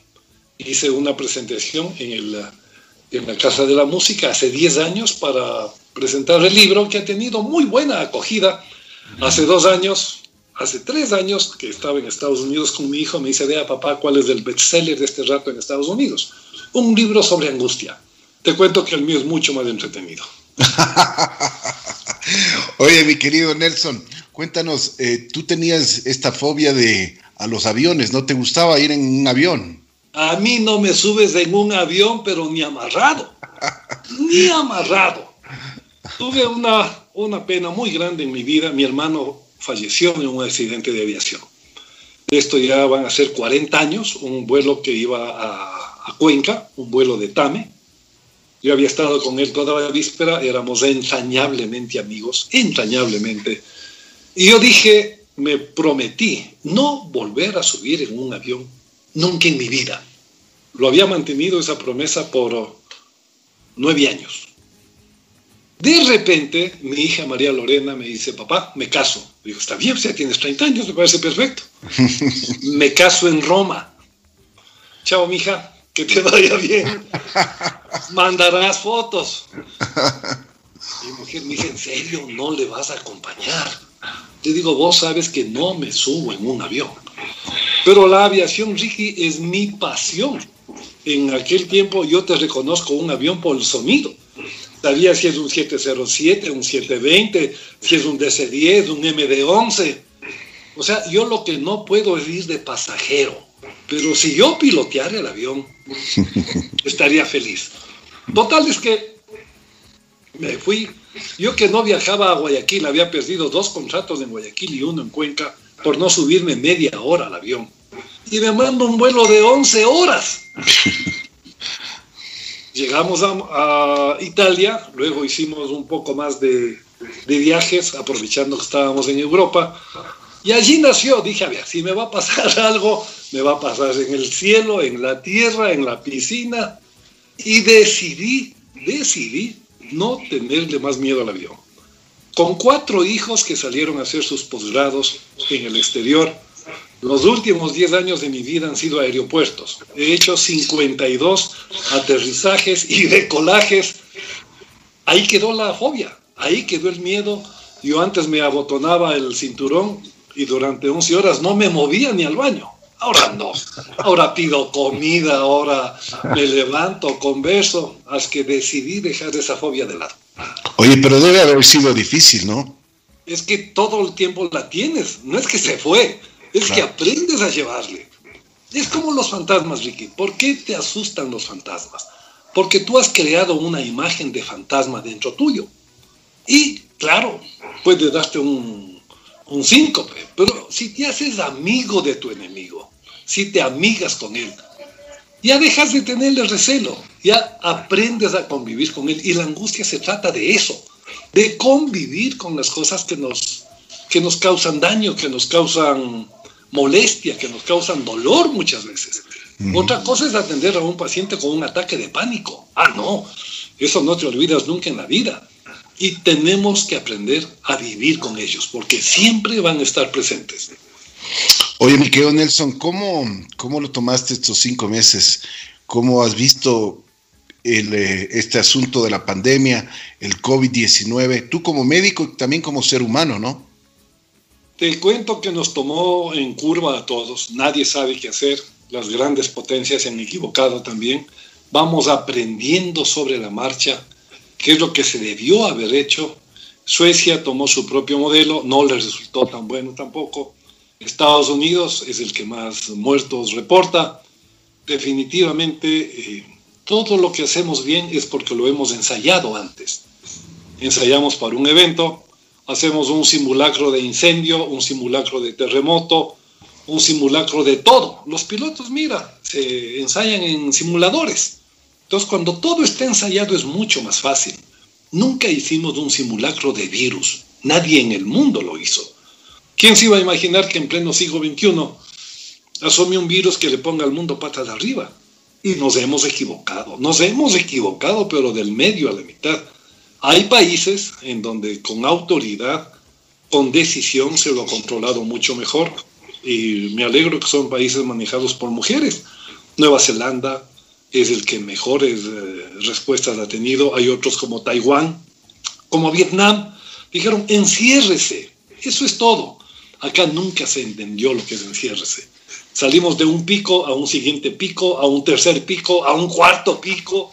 hice una presentación en la Casa de la Música hace 10 años para presentar el libro que ha tenido muy buena acogida. Hace dos años, hace tres años que estaba en Estados Unidos con mi hijo, me dice, vea papá, ¿cuál es el bestseller de este rato en Estados Unidos? Un libro sobre angustia. Te cuento que el mío es mucho más entretenido. Oye, mi querido Nelson, cuéntanos, eh, tú tenías esta fobia de a los aviones, ¿no te gustaba ir en un avión? A mí no me subes en un avión, pero ni amarrado. ni amarrado. Tuve una, una pena muy grande en mi vida. Mi hermano falleció en un accidente de aviación. Esto ya van a ser 40 años, un vuelo que iba a, a Cuenca, un vuelo de Tame. Yo había estado con él toda la víspera, éramos entrañablemente amigos, entrañablemente. Y yo dije, me prometí no volver a subir en un avión nunca en mi vida. Lo había mantenido esa promesa por nueve años. De repente, mi hija María Lorena me dice, papá, me caso. Digo, está bien, ya tienes 30 años, me parece perfecto. me caso en Roma. Chao, mija, que te vaya bien. Mandarás fotos. Mi mujer me dice, ¿en serio no le vas a acompañar? Le digo, vos sabes que no me subo en un avión. Pero la aviación, Ricky, es mi pasión. En aquel tiempo yo te reconozco un avión por el sonido. Sabía si es un 707, un 720, si es un DC-10, un MD-11. O sea, yo lo que no puedo es ir de pasajero. Pero si yo piloteara el avión, estaría feliz. Total es que me fui. Yo que no viajaba a Guayaquil, había perdido dos contratos en Guayaquil y uno en Cuenca por no subirme media hora al avión y me mando un vuelo de 11 horas. Llegamos a, Italia, luego hicimos un poco más de viajes, aprovechando que estábamos en Europa. Y allí nació, dije, a si me va a pasar algo, me va a pasar en el cielo, en la tierra, en la piscina. Y decidí, decidí no tenerle más miedo al avión. Con cuatro hijos que salieron a hacer sus posgrados en el exterior, los últimos 10 años de mi vida han sido aeropuertos. He hecho 52 aterrizajes y decolajes. Ahí quedó la fobia, ahí quedó el miedo. Yo antes me abotonaba el cinturón y durante 11 horas no me movía ni al baño. Ahora no. Ahora pido comida, ahora me levanto, converso, hasta que decidí dejar esa fobia de lado. Oye, pero debe haber sido difícil, ¿no? Es que todo el tiempo la tienes, no es que se fue, es que aprendes a llevarle. Es como los fantasmas, Ricky. ¿Por qué te asustan los fantasmas? Porque tú has creado una imagen de fantasma dentro tuyo. Y, claro, puede darte un, un síncope, pero si te haces amigo de tu enemigo, si te amigas con él, ya dejas de tenerle recelo, ya aprendes a convivir con él. Y la angustia se trata de eso, de convivir con las cosas que nos, que nos causan daño, que nos causan molestia, que nos causan dolor muchas veces. Otra cosa es atender a un paciente con un ataque de pánico. Ah, no, eso no te olvidas nunca en la vida. Y tenemos que aprender a vivir con ellos, porque siempre van a estar presentes. Oye, mi querido Nelson, ¿cómo, ¿cómo lo tomaste estos cinco meses? ¿Cómo has visto el, eh, este asunto de la pandemia, el COVID-19? Tú como médico y también como ser humano, ¿no? Te cuento que nos tomó en curva a todos, nadie sabe qué hacer, las grandes potencias se han equivocado también, vamos aprendiendo sobre la marcha qué es lo que se debió haber hecho. Suecia tomó su propio modelo, no le resultó tan bueno tampoco. Estados Unidos es el que más muertos reporta. Definitivamente, eh, todo lo que hacemos bien es porque lo hemos ensayado antes. Ensayamos para un evento, hacemos un simulacro de incendio, un simulacro de terremoto, un simulacro de todo. Los pilotos, mira, se ensayan en simuladores. Entonces, cuando todo está ensayado es mucho más fácil. Nunca hicimos un simulacro de virus. Nadie en el mundo lo hizo. ¿Quién se iba a imaginar que en pleno siglo XXI asome un virus que le ponga al mundo patas arriba? Y nos hemos equivocado. Nos hemos equivocado, pero del medio a la mitad. Hay países en donde con autoridad, con decisión, se lo ha controlado mucho mejor. Y me alegro que son países manejados por mujeres. Nueva Zelanda es el que mejores eh, respuestas ha tenido. Hay otros como Taiwán, como Vietnam. Dijeron, enciérrese. Eso es todo. Acá nunca se entendió lo que es enciérrese. Salimos de un pico a un siguiente pico, a un tercer pico, a un cuarto pico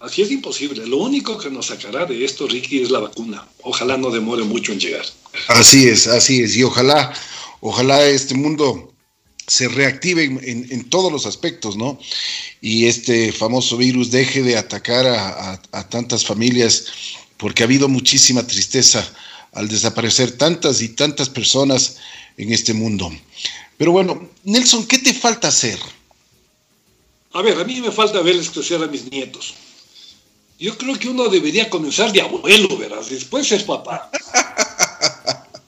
Así es imposible. Lo único que nos sacará de esto, Ricky, es la vacuna. Ojalá no demore mucho en llegar. Así es, así es. Y ojalá, ojalá este mundo se reactive en, todos los aspectos, ¿no? Y este famoso virus deje de atacar a, tantas familias, porque ha habido muchísima tristeza al desaparecer tantas y tantas personas en este mundo. Pero bueno, Nelson, ¿qué te falta hacer? A ver, a mí me falta verles crecer a mis nietos. Yo creo que uno debería comenzar de abuelo, verás, después es papá.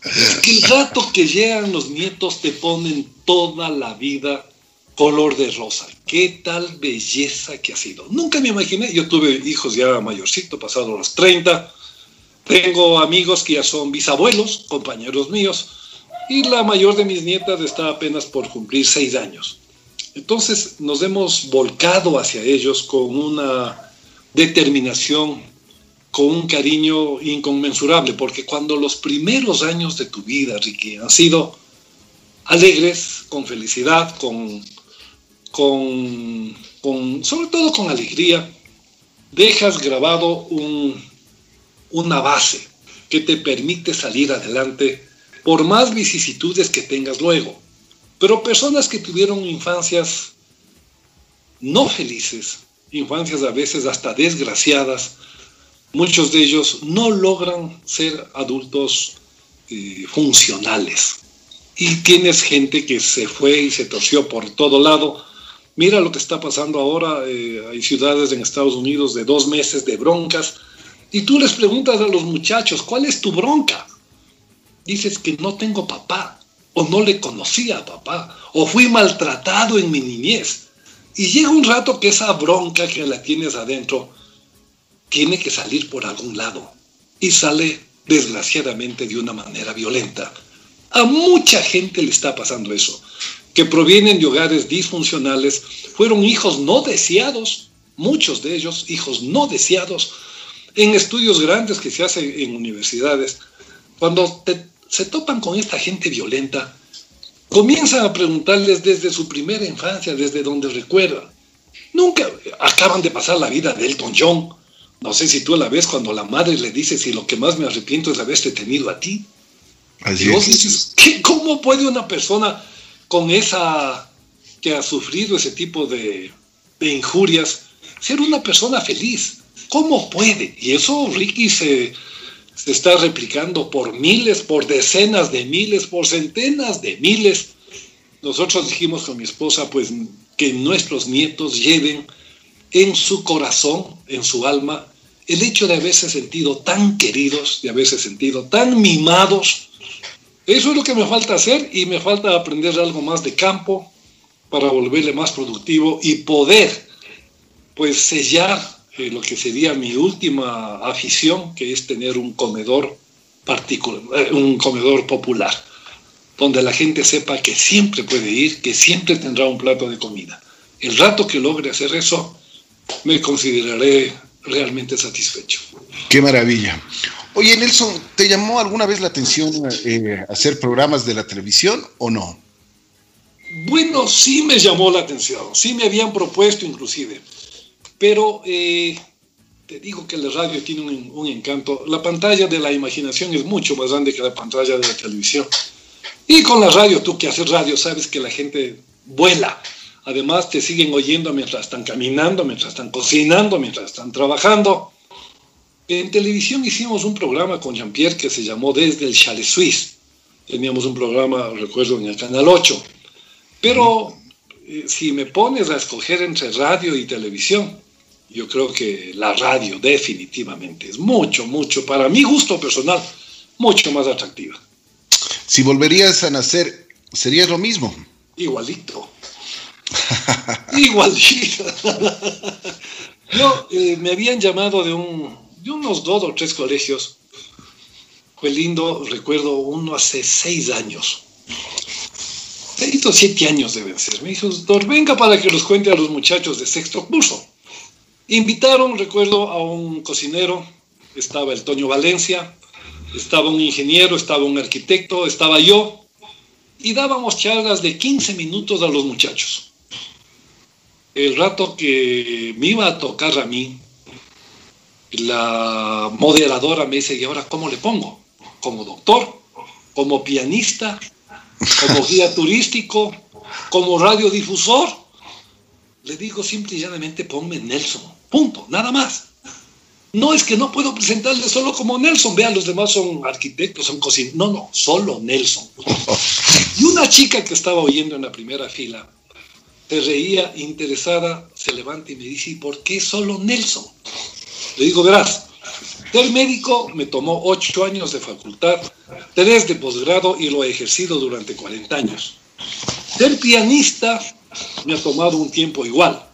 es que el rato que llegan los nietos te ponen toda la vida color de rosa. Qué tal belleza que ha sido. Nunca me imaginé, yo tuve hijos ya mayorcito, pasados los 30. Tengo amigos que ya son bisabuelos, compañeros míos, y la mayor de mis nietas está apenas por cumplir seis años. Entonces nos hemos volcado hacia ellos con una determinación, con un cariño inconmensurable, porque cuando los primeros años de tu vida, Ricky, han sido alegres, con felicidad, con, con, con sobre todo con alegría, dejas grabado un, una base que te permite salir adelante por más vicisitudes que tengas luego. Pero personas que tuvieron infancias no felices, infancias a veces hasta desgraciadas, muchos de ellos no logran ser adultos eh, funcionales. Y tienes gente que se fue y se torció por todo lado. Mira lo que está pasando ahora. Eh, hay ciudades en Estados Unidos de dos meses de broncas Y tú les preguntas a los muchachos, ¿cuál es tu bronca? Dices que no tengo papá, o no le conocía a papá, o fui maltratado en mi niñez. Y llega un rato que esa bronca que la tienes adentro tiene que salir por algún lado. Y sale, desgraciadamente, de una manera violenta. A mucha gente le está pasando eso, que provienen de hogares disfuncionales, fueron hijos no deseados, muchos de ellos hijos no deseados, en estudios grandes que se hacen en universidades, cuando se topan con esta gente violenta, comienzan a preguntarles desde su primera infancia, desde donde recuerdan. Nunca acaban de pasar la vida de Elton John. No sé si tú la ves cuando la madre le dice si lo que más me arrepiento es haberte tenido a ti. y vos dices, ¿cómo puede una persona con esa que ha sufrido ese tipo de, de injurias ser una persona feliz? ¿Cómo puede? Y eso Ricky se, se está replicando por miles, por decenas de miles, por centenas de miles. Nosotros dijimos con mi esposa, pues que nuestros nietos lleven en su corazón, en su alma, el hecho de haberse sentido tan queridos, de haberse sentido tan mimados. Eso es lo que me falta hacer y me falta aprender algo más de campo para volverle más productivo y poder, pues, sellar lo que sería mi última afición, que es tener un comedor particular, eh, un comedor popular, donde la gente sepa que siempre puede ir, que siempre tendrá un plato de comida. El rato que logre hacer eso, me consideraré realmente satisfecho. Qué maravilla. Oye, Nelson, ¿te llamó alguna vez la atención eh, hacer programas de la televisión o no? Bueno, sí me llamó la atención, sí me habían propuesto inclusive. Pero eh, te digo que la radio tiene un, encanto. La pantalla de la imaginación es mucho más grande que la pantalla de la televisión. Y con la radio, tú que haces radio, sabes que la gente vuela. Además, te siguen oyendo mientras están caminando, mientras están cocinando, mientras están trabajando. En televisión hicimos un programa con Jean-Pierre que se llamó Desde el Chalet Suisse. Teníamos un programa, recuerdo, en el Canal 8. Pero eh, si me pones a escoger entre radio y televisión, yo creo que la radio definitivamente es mucho, mucho, para mi gusto personal, mucho más atractiva. Si volverías a nacer, ¿sería lo mismo? Igualito. Igualito. Yo eh, me habían llamado de, un, de unos dos o tres colegios. Fue lindo, recuerdo uno hace seis años. Seis o siete años deben ser. Me dijo, doctor, venga para que los cuente a los muchachos de sexto curso. Invitaron, recuerdo, a un cocinero, estaba el Toño Valencia, estaba un ingeniero, estaba un arquitecto, estaba yo, y dábamos charlas de 15 minutos a los muchachos. El rato que me iba a tocar a mí, la moderadora me dice, ¿y ahora cómo le pongo? ¿Como doctor? ¿Como pianista? ¿Como guía turístico? ¿Como radiodifusor? Le digo simple y llanamente, ponme Nelson. Punto, nada más. No es que no puedo presentarle solo como Nelson. Vean, los demás son arquitectos, son cocineros. No, no, solo Nelson. Y una chica que estaba oyendo en la primera fila, se reía interesada, se levanta y me dice, ¿y por qué solo Nelson? Le digo, verás, ser médico me tomó ocho años de facultad, tres de posgrado y lo he ejercido durante 40 años. Ser pianista me ha tomado un tiempo igual.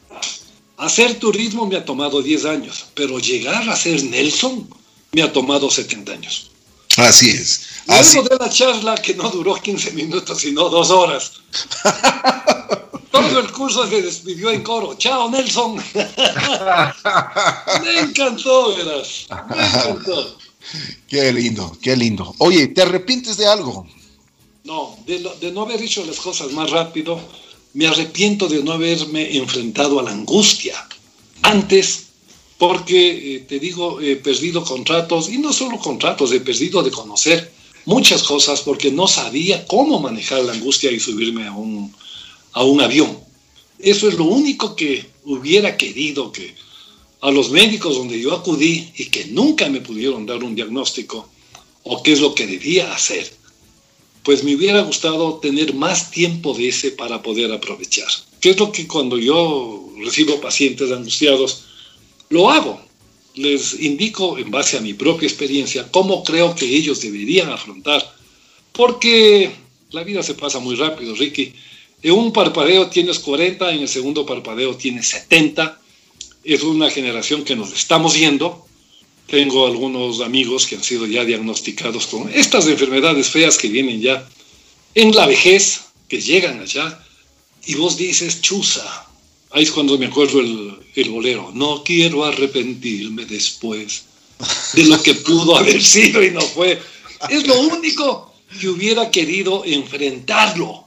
Hacer turismo me ha tomado 10 años, pero llegar a ser Nelson me ha tomado 70 años. Así es. Luego de la charla que no duró 15 minutos, sino dos horas. Todo el curso se despidió en coro. Chao, Nelson. me encantó, verás. Me encantó. Qué lindo, qué lindo. Oye, ¿te arrepientes de algo? No, de, de no haber hecho las cosas más rápido me arrepiento de no haberme enfrentado a la angustia antes, porque, eh, te digo, he perdido contratos, y no solo contratos, he perdido de conocer muchas cosas porque no sabía cómo manejar la angustia y subirme a un, a un avión. Eso es lo único que hubiera querido que a los médicos donde yo acudí y que nunca me pudieron dar un diagnóstico o qué es lo que debía hacer pues me hubiera gustado tener más tiempo de ese para poder aprovechar. Que es lo que cuando yo recibo pacientes angustiados, lo hago. les indico en base a mi propia experiencia cómo creo que ellos deberían afrontar. Porque la vida se pasa muy rápido, Ricky. En un parpadeo tienes 40, en el segundo parpadeo tienes 70. Es una generación que nos estamos yendo. Tengo algunos amigos que han sido ya diagnosticados con estas enfermedades feas que vienen ya en la vejez, que llegan allá. Y vos dices, chusa, Ahí es cuando me acuerdo el, el bolero. No quiero arrepentirme después de lo que pudo haber sido y no fue. Es lo único que hubiera querido enfrentarlo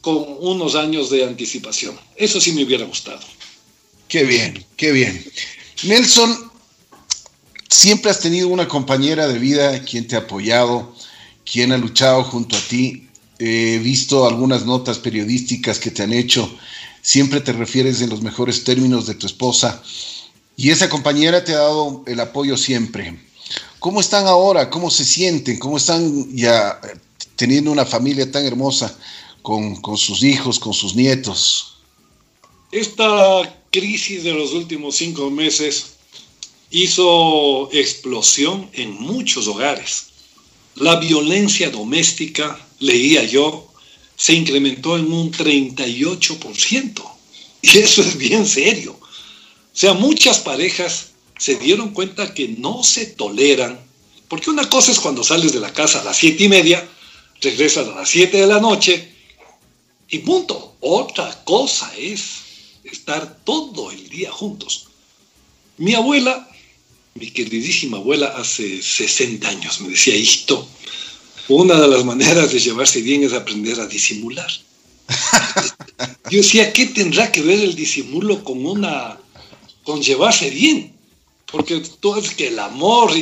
con unos años de anticipación. Eso sí me hubiera gustado. Qué bien, qué bien. Nelson, siempre has tenido una compañera de vida quien te ha apoyado, quien ha luchado junto a ti. He visto algunas notas periodísticas que te han hecho siempre te refieres en los mejores términos de tu esposa y esa compañera te ha dado el apoyo siempre. ¿Cómo están ahora? ¿Cómo se sienten? ¿Cómo están ya teniendo una familia tan hermosa con, con sus hijos, con sus nietos? Esta crisis de los últimos cinco meses hizo explosión en muchos hogares. La violencia doméstica, leía yo, se incrementó en un 38%. Y eso es bien serio. O sea, muchas parejas se dieron cuenta que no se toleran, porque una cosa es cuando sales de la casa a las siete y media, regresas a las siete de la noche y punto. Otra cosa es estar todo el día juntos. Mi abuela, mi queridísima abuela, hace 60 años me decía, hijito, una de las maneras de llevarse bien es aprender a disimular. Yo decía, ¿qué tendrá que ver el disimulo con una con llevarse bien? Porque todo es que el amor,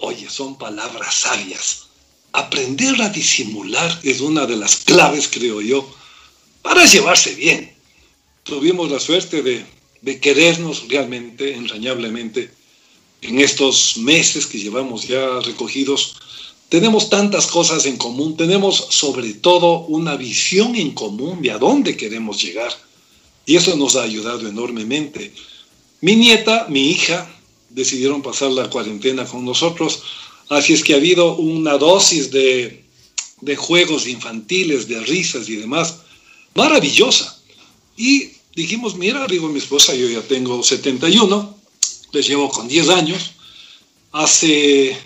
oye, son palabras sabias. Aprender a disimular es una de las claves, creo yo, para llevarse bien. Tuvimos la suerte de, de querernos realmente, entrañablemente, en estos meses que llevamos ya recogidos tenemos tantas cosas en común, tenemos sobre todo una visión en común de a dónde queremos llegar. Y eso nos ha ayudado enormemente. Mi nieta, mi hija, decidieron pasar la cuarentena con nosotros, así es que ha habido una dosis de, de juegos infantiles, de risas y demás, maravillosa. Y dijimos, mira, digo mi esposa, yo ya tengo 71, les llevo con 10 años, hace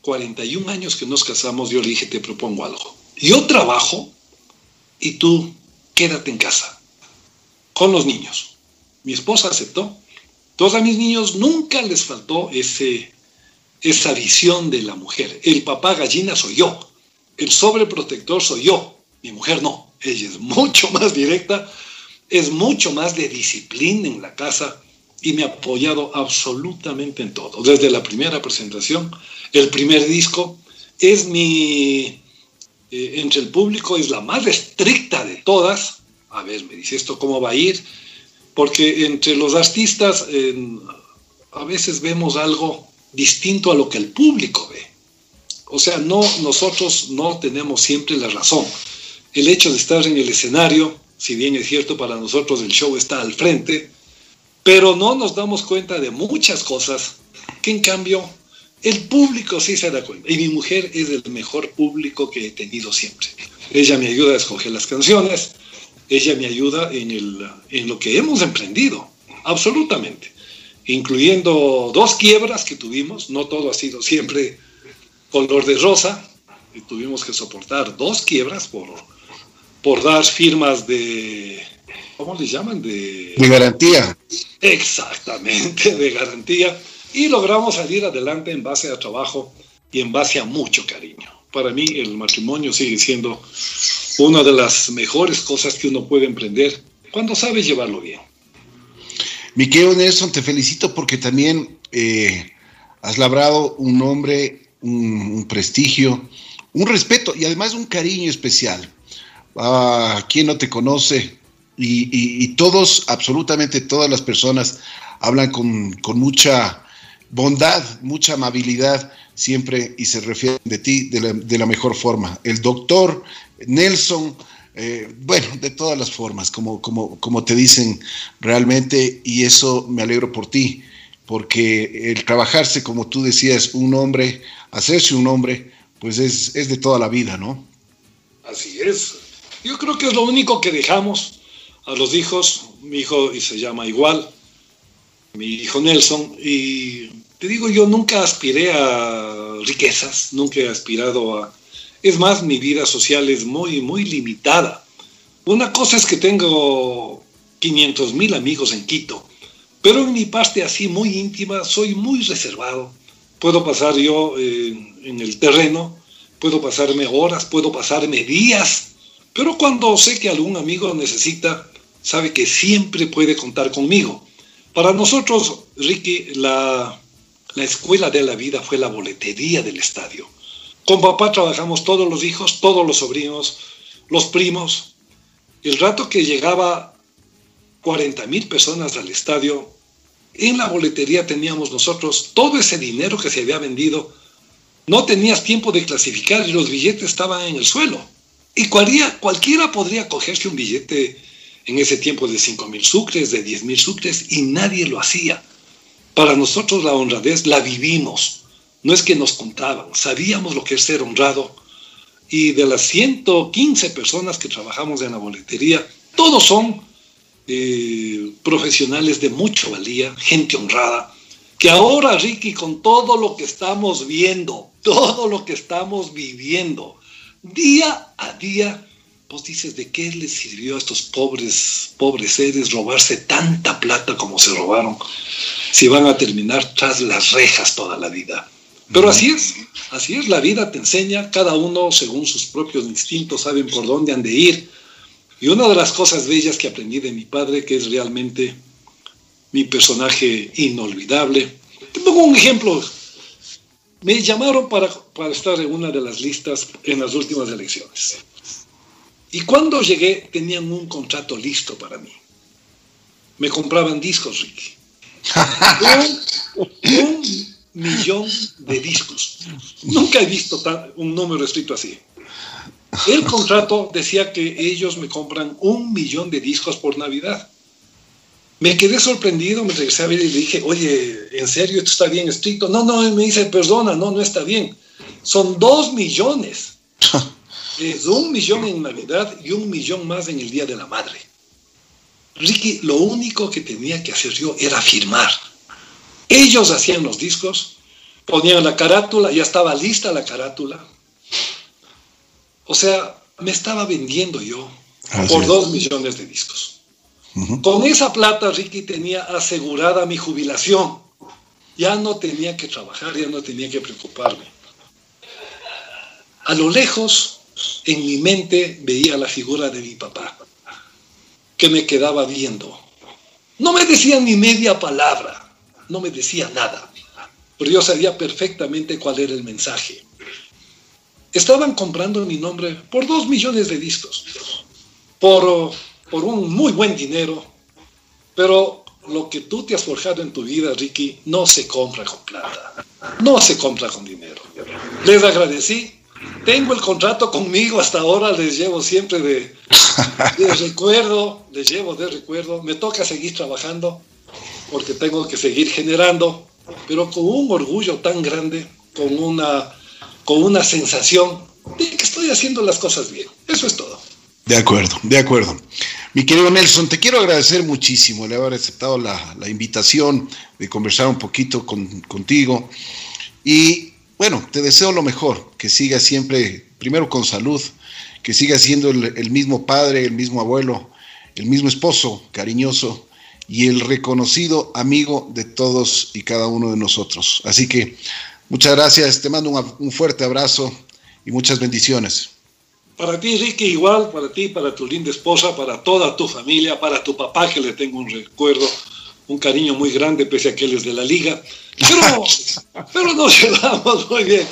41 años que nos casamos, yo le dije, te propongo algo. Yo trabajo y tú quédate en casa con los niños. Mi esposa aceptó. Todos a mis niños nunca les faltó ese, esa visión de la mujer. El papá gallina soy yo. El sobreprotector soy yo. Mi mujer no. Ella es mucho más directa, es mucho más de disciplina en la casa y me ha apoyado absolutamente en todo. Desde la primera presentación, el primer disco, es mi, eh, entre el público, es la más estricta de todas. A ver, me dice esto cómo va a ir, porque entre los artistas a veces vemos algo distinto a lo que el público ve. O sea, no, nosotros no tenemos siempre la razón. El hecho de estar en el escenario, si bien es cierto para nosotros el show está al frente, pero no nos damos cuenta de muchas cosas que en cambio el público sí se da cuenta. Y mi mujer es el mejor público que he tenido siempre. Ella me ayuda a escoger las canciones, ella me ayuda en, el, en lo que hemos emprendido, absolutamente. Incluyendo dos quiebras que tuvimos, no todo ha sido siempre color de rosa, y tuvimos que soportar dos quiebras por, por dar firmas de, ¿cómo les llaman? De, de garantía. Exactamente, de garantía. Y logramos salir adelante en base a trabajo y en base a mucho cariño. Para mí el matrimonio sigue siendo una de las mejores cosas que uno puede emprender cuando sabe llevarlo bien. Miquel Nelson, te felicito porque también eh, has labrado un nombre, un, prestigio, un respeto y además un cariño especial. A quien no te conoce, y, todos, absolutamente todas las personas hablan con, mucha bondad, mucha amabilidad siempre y se refieren de ti de la, mejor forma. El doctor Nelson, eh, bueno, de todas las formas, como, como, como te dicen realmente, y eso me alegro por ti, porque el trabajarse, como tú decías, un hombre, hacerse un hombre, pues es, es de toda la vida, ¿no? Así es. Yo creo que es lo único que dejamos a los hijos. Mi hijo y se llama igual, mi hijo Nelson, y te digo, yo nunca aspiré a riquezas, nunca he aspirado a... Es más, mi vida social es muy, muy limitada. Una cosa es que tengo 500 mil amigos en Quito, pero en mi parte así muy íntima soy muy reservado. Puedo pasar yo eh, en el terreno, puedo pasarme horas, puedo pasarme días, pero cuando sé que algún amigo necesita, sabe que siempre puede contar conmigo. Para nosotros, Ricky, la, la escuela de la vida fue la boletería del estadio. Con papá trabajamos todos los hijos, todos los sobrinos, los primos. El rato que llegaba 40 mil personas al estadio, en la boletería teníamos nosotros todo ese dinero que se había vendido. No tenías tiempo de clasificar y los billetes estaban en el suelo. Y cualquiera, cualquiera podría cogerse un billete en ese tiempo de 5 mil sucres, de 10 mil sucres, y nadie lo hacía. Para nosotros la honradez la vivimos. No es que nos contaban, sabíamos lo que es ser honrado. Y de las 115 personas que trabajamos en la boletería, todos son eh, profesionales de mucha valía, gente honrada, que ahora, Ricky, con todo lo que estamos viendo, todo lo que estamos viviendo, día a día, vos dices, ¿de qué les sirvió a estos pobres, pobres seres robarse tanta plata como se robaron? Si van a terminar tras las rejas toda la vida. Pero así es, así es, la vida te enseña, cada uno según sus propios instintos saben por dónde han de ir y una de las cosas bellas que aprendí de mi padre, que es realmente mi personaje inolvidable, te pongo un ejemplo. Me llamaron para, para estar en una de las listas en las últimas elecciones. Y cuando llegué tenían un contrato listo para mí. Me compraban discos, Ricky. un, millón de discos. Nunca he visto un número escrito así. El contrato decía que ellos me compran un millón de discos por Navidad. Me quedé sorprendido, me regresé a ver y le dije, oye, ¿en serio esto está bien estricto? No, no, me dice, perdona, no, no está bien. Son dos millones. Es un millón en Navidad y un millón más en el Día de la Madre. Ricky, lo único que tenía que hacer yo era firmar. Ellos hacían los discos, ponían la carátula, ya estaba lista la carátula, o sea, me estaba vendiendo yo por dos millones de discos. Con esa plata, Ricky tenía asegurada mi jubilación. Ya no tenía que trabajar, ya no tenía que preocuparme. A lo lejos, en mi mente, veía la figura de mi papá, que me quedaba viendo. No me decía ni media palabra, no me decía nada, pero yo sabía perfectamente cuál era el mensaje estaban comprando mi nombre por dos millones de discos, por, por un muy buen dinero, pero lo que tú te has forjado en tu vida, Ricky, no se compra con plata, no se compra con dinero. Les agradecí, tengo el contrato conmigo hasta ahora, les llevo siempre de, de recuerdo, les llevo de recuerdo, me toca seguir trabajando porque tengo que seguir generando, pero con un orgullo tan grande, con una con una sensación de que estoy haciendo las cosas bien. Eso es todo. De acuerdo, de acuerdo. Mi querido Nelson, te quiero agradecer muchísimo el haber aceptado la, invitación de conversar un poquito contigo. Y bueno, te deseo lo mejor, que sigas siempre, primero con salud, que sigas siendo el, mismo padre, el mismo abuelo, el mismo esposo cariñoso y el reconocido amigo de todos y cada uno de nosotros. Así que Muchas gracias, te mando un, fuerte abrazo y muchas bendiciones. Para ti, Ricky, igual, para ti, para tu linda esposa, para toda tu familia, para tu papá, que le tengo un recuerdo, un cariño muy grande, pese a que él es de la liga. Pero, pero nos llevamos muy bien.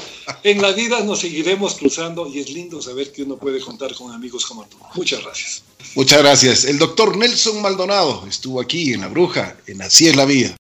En la vida nos seguiremos cruzando y es lindo saber que uno puede contar con amigos como tú. Muchas gracias. Muchas gracias. El doctor Nelson Maldonado estuvo aquí en La Bruja, en Así es la Vida.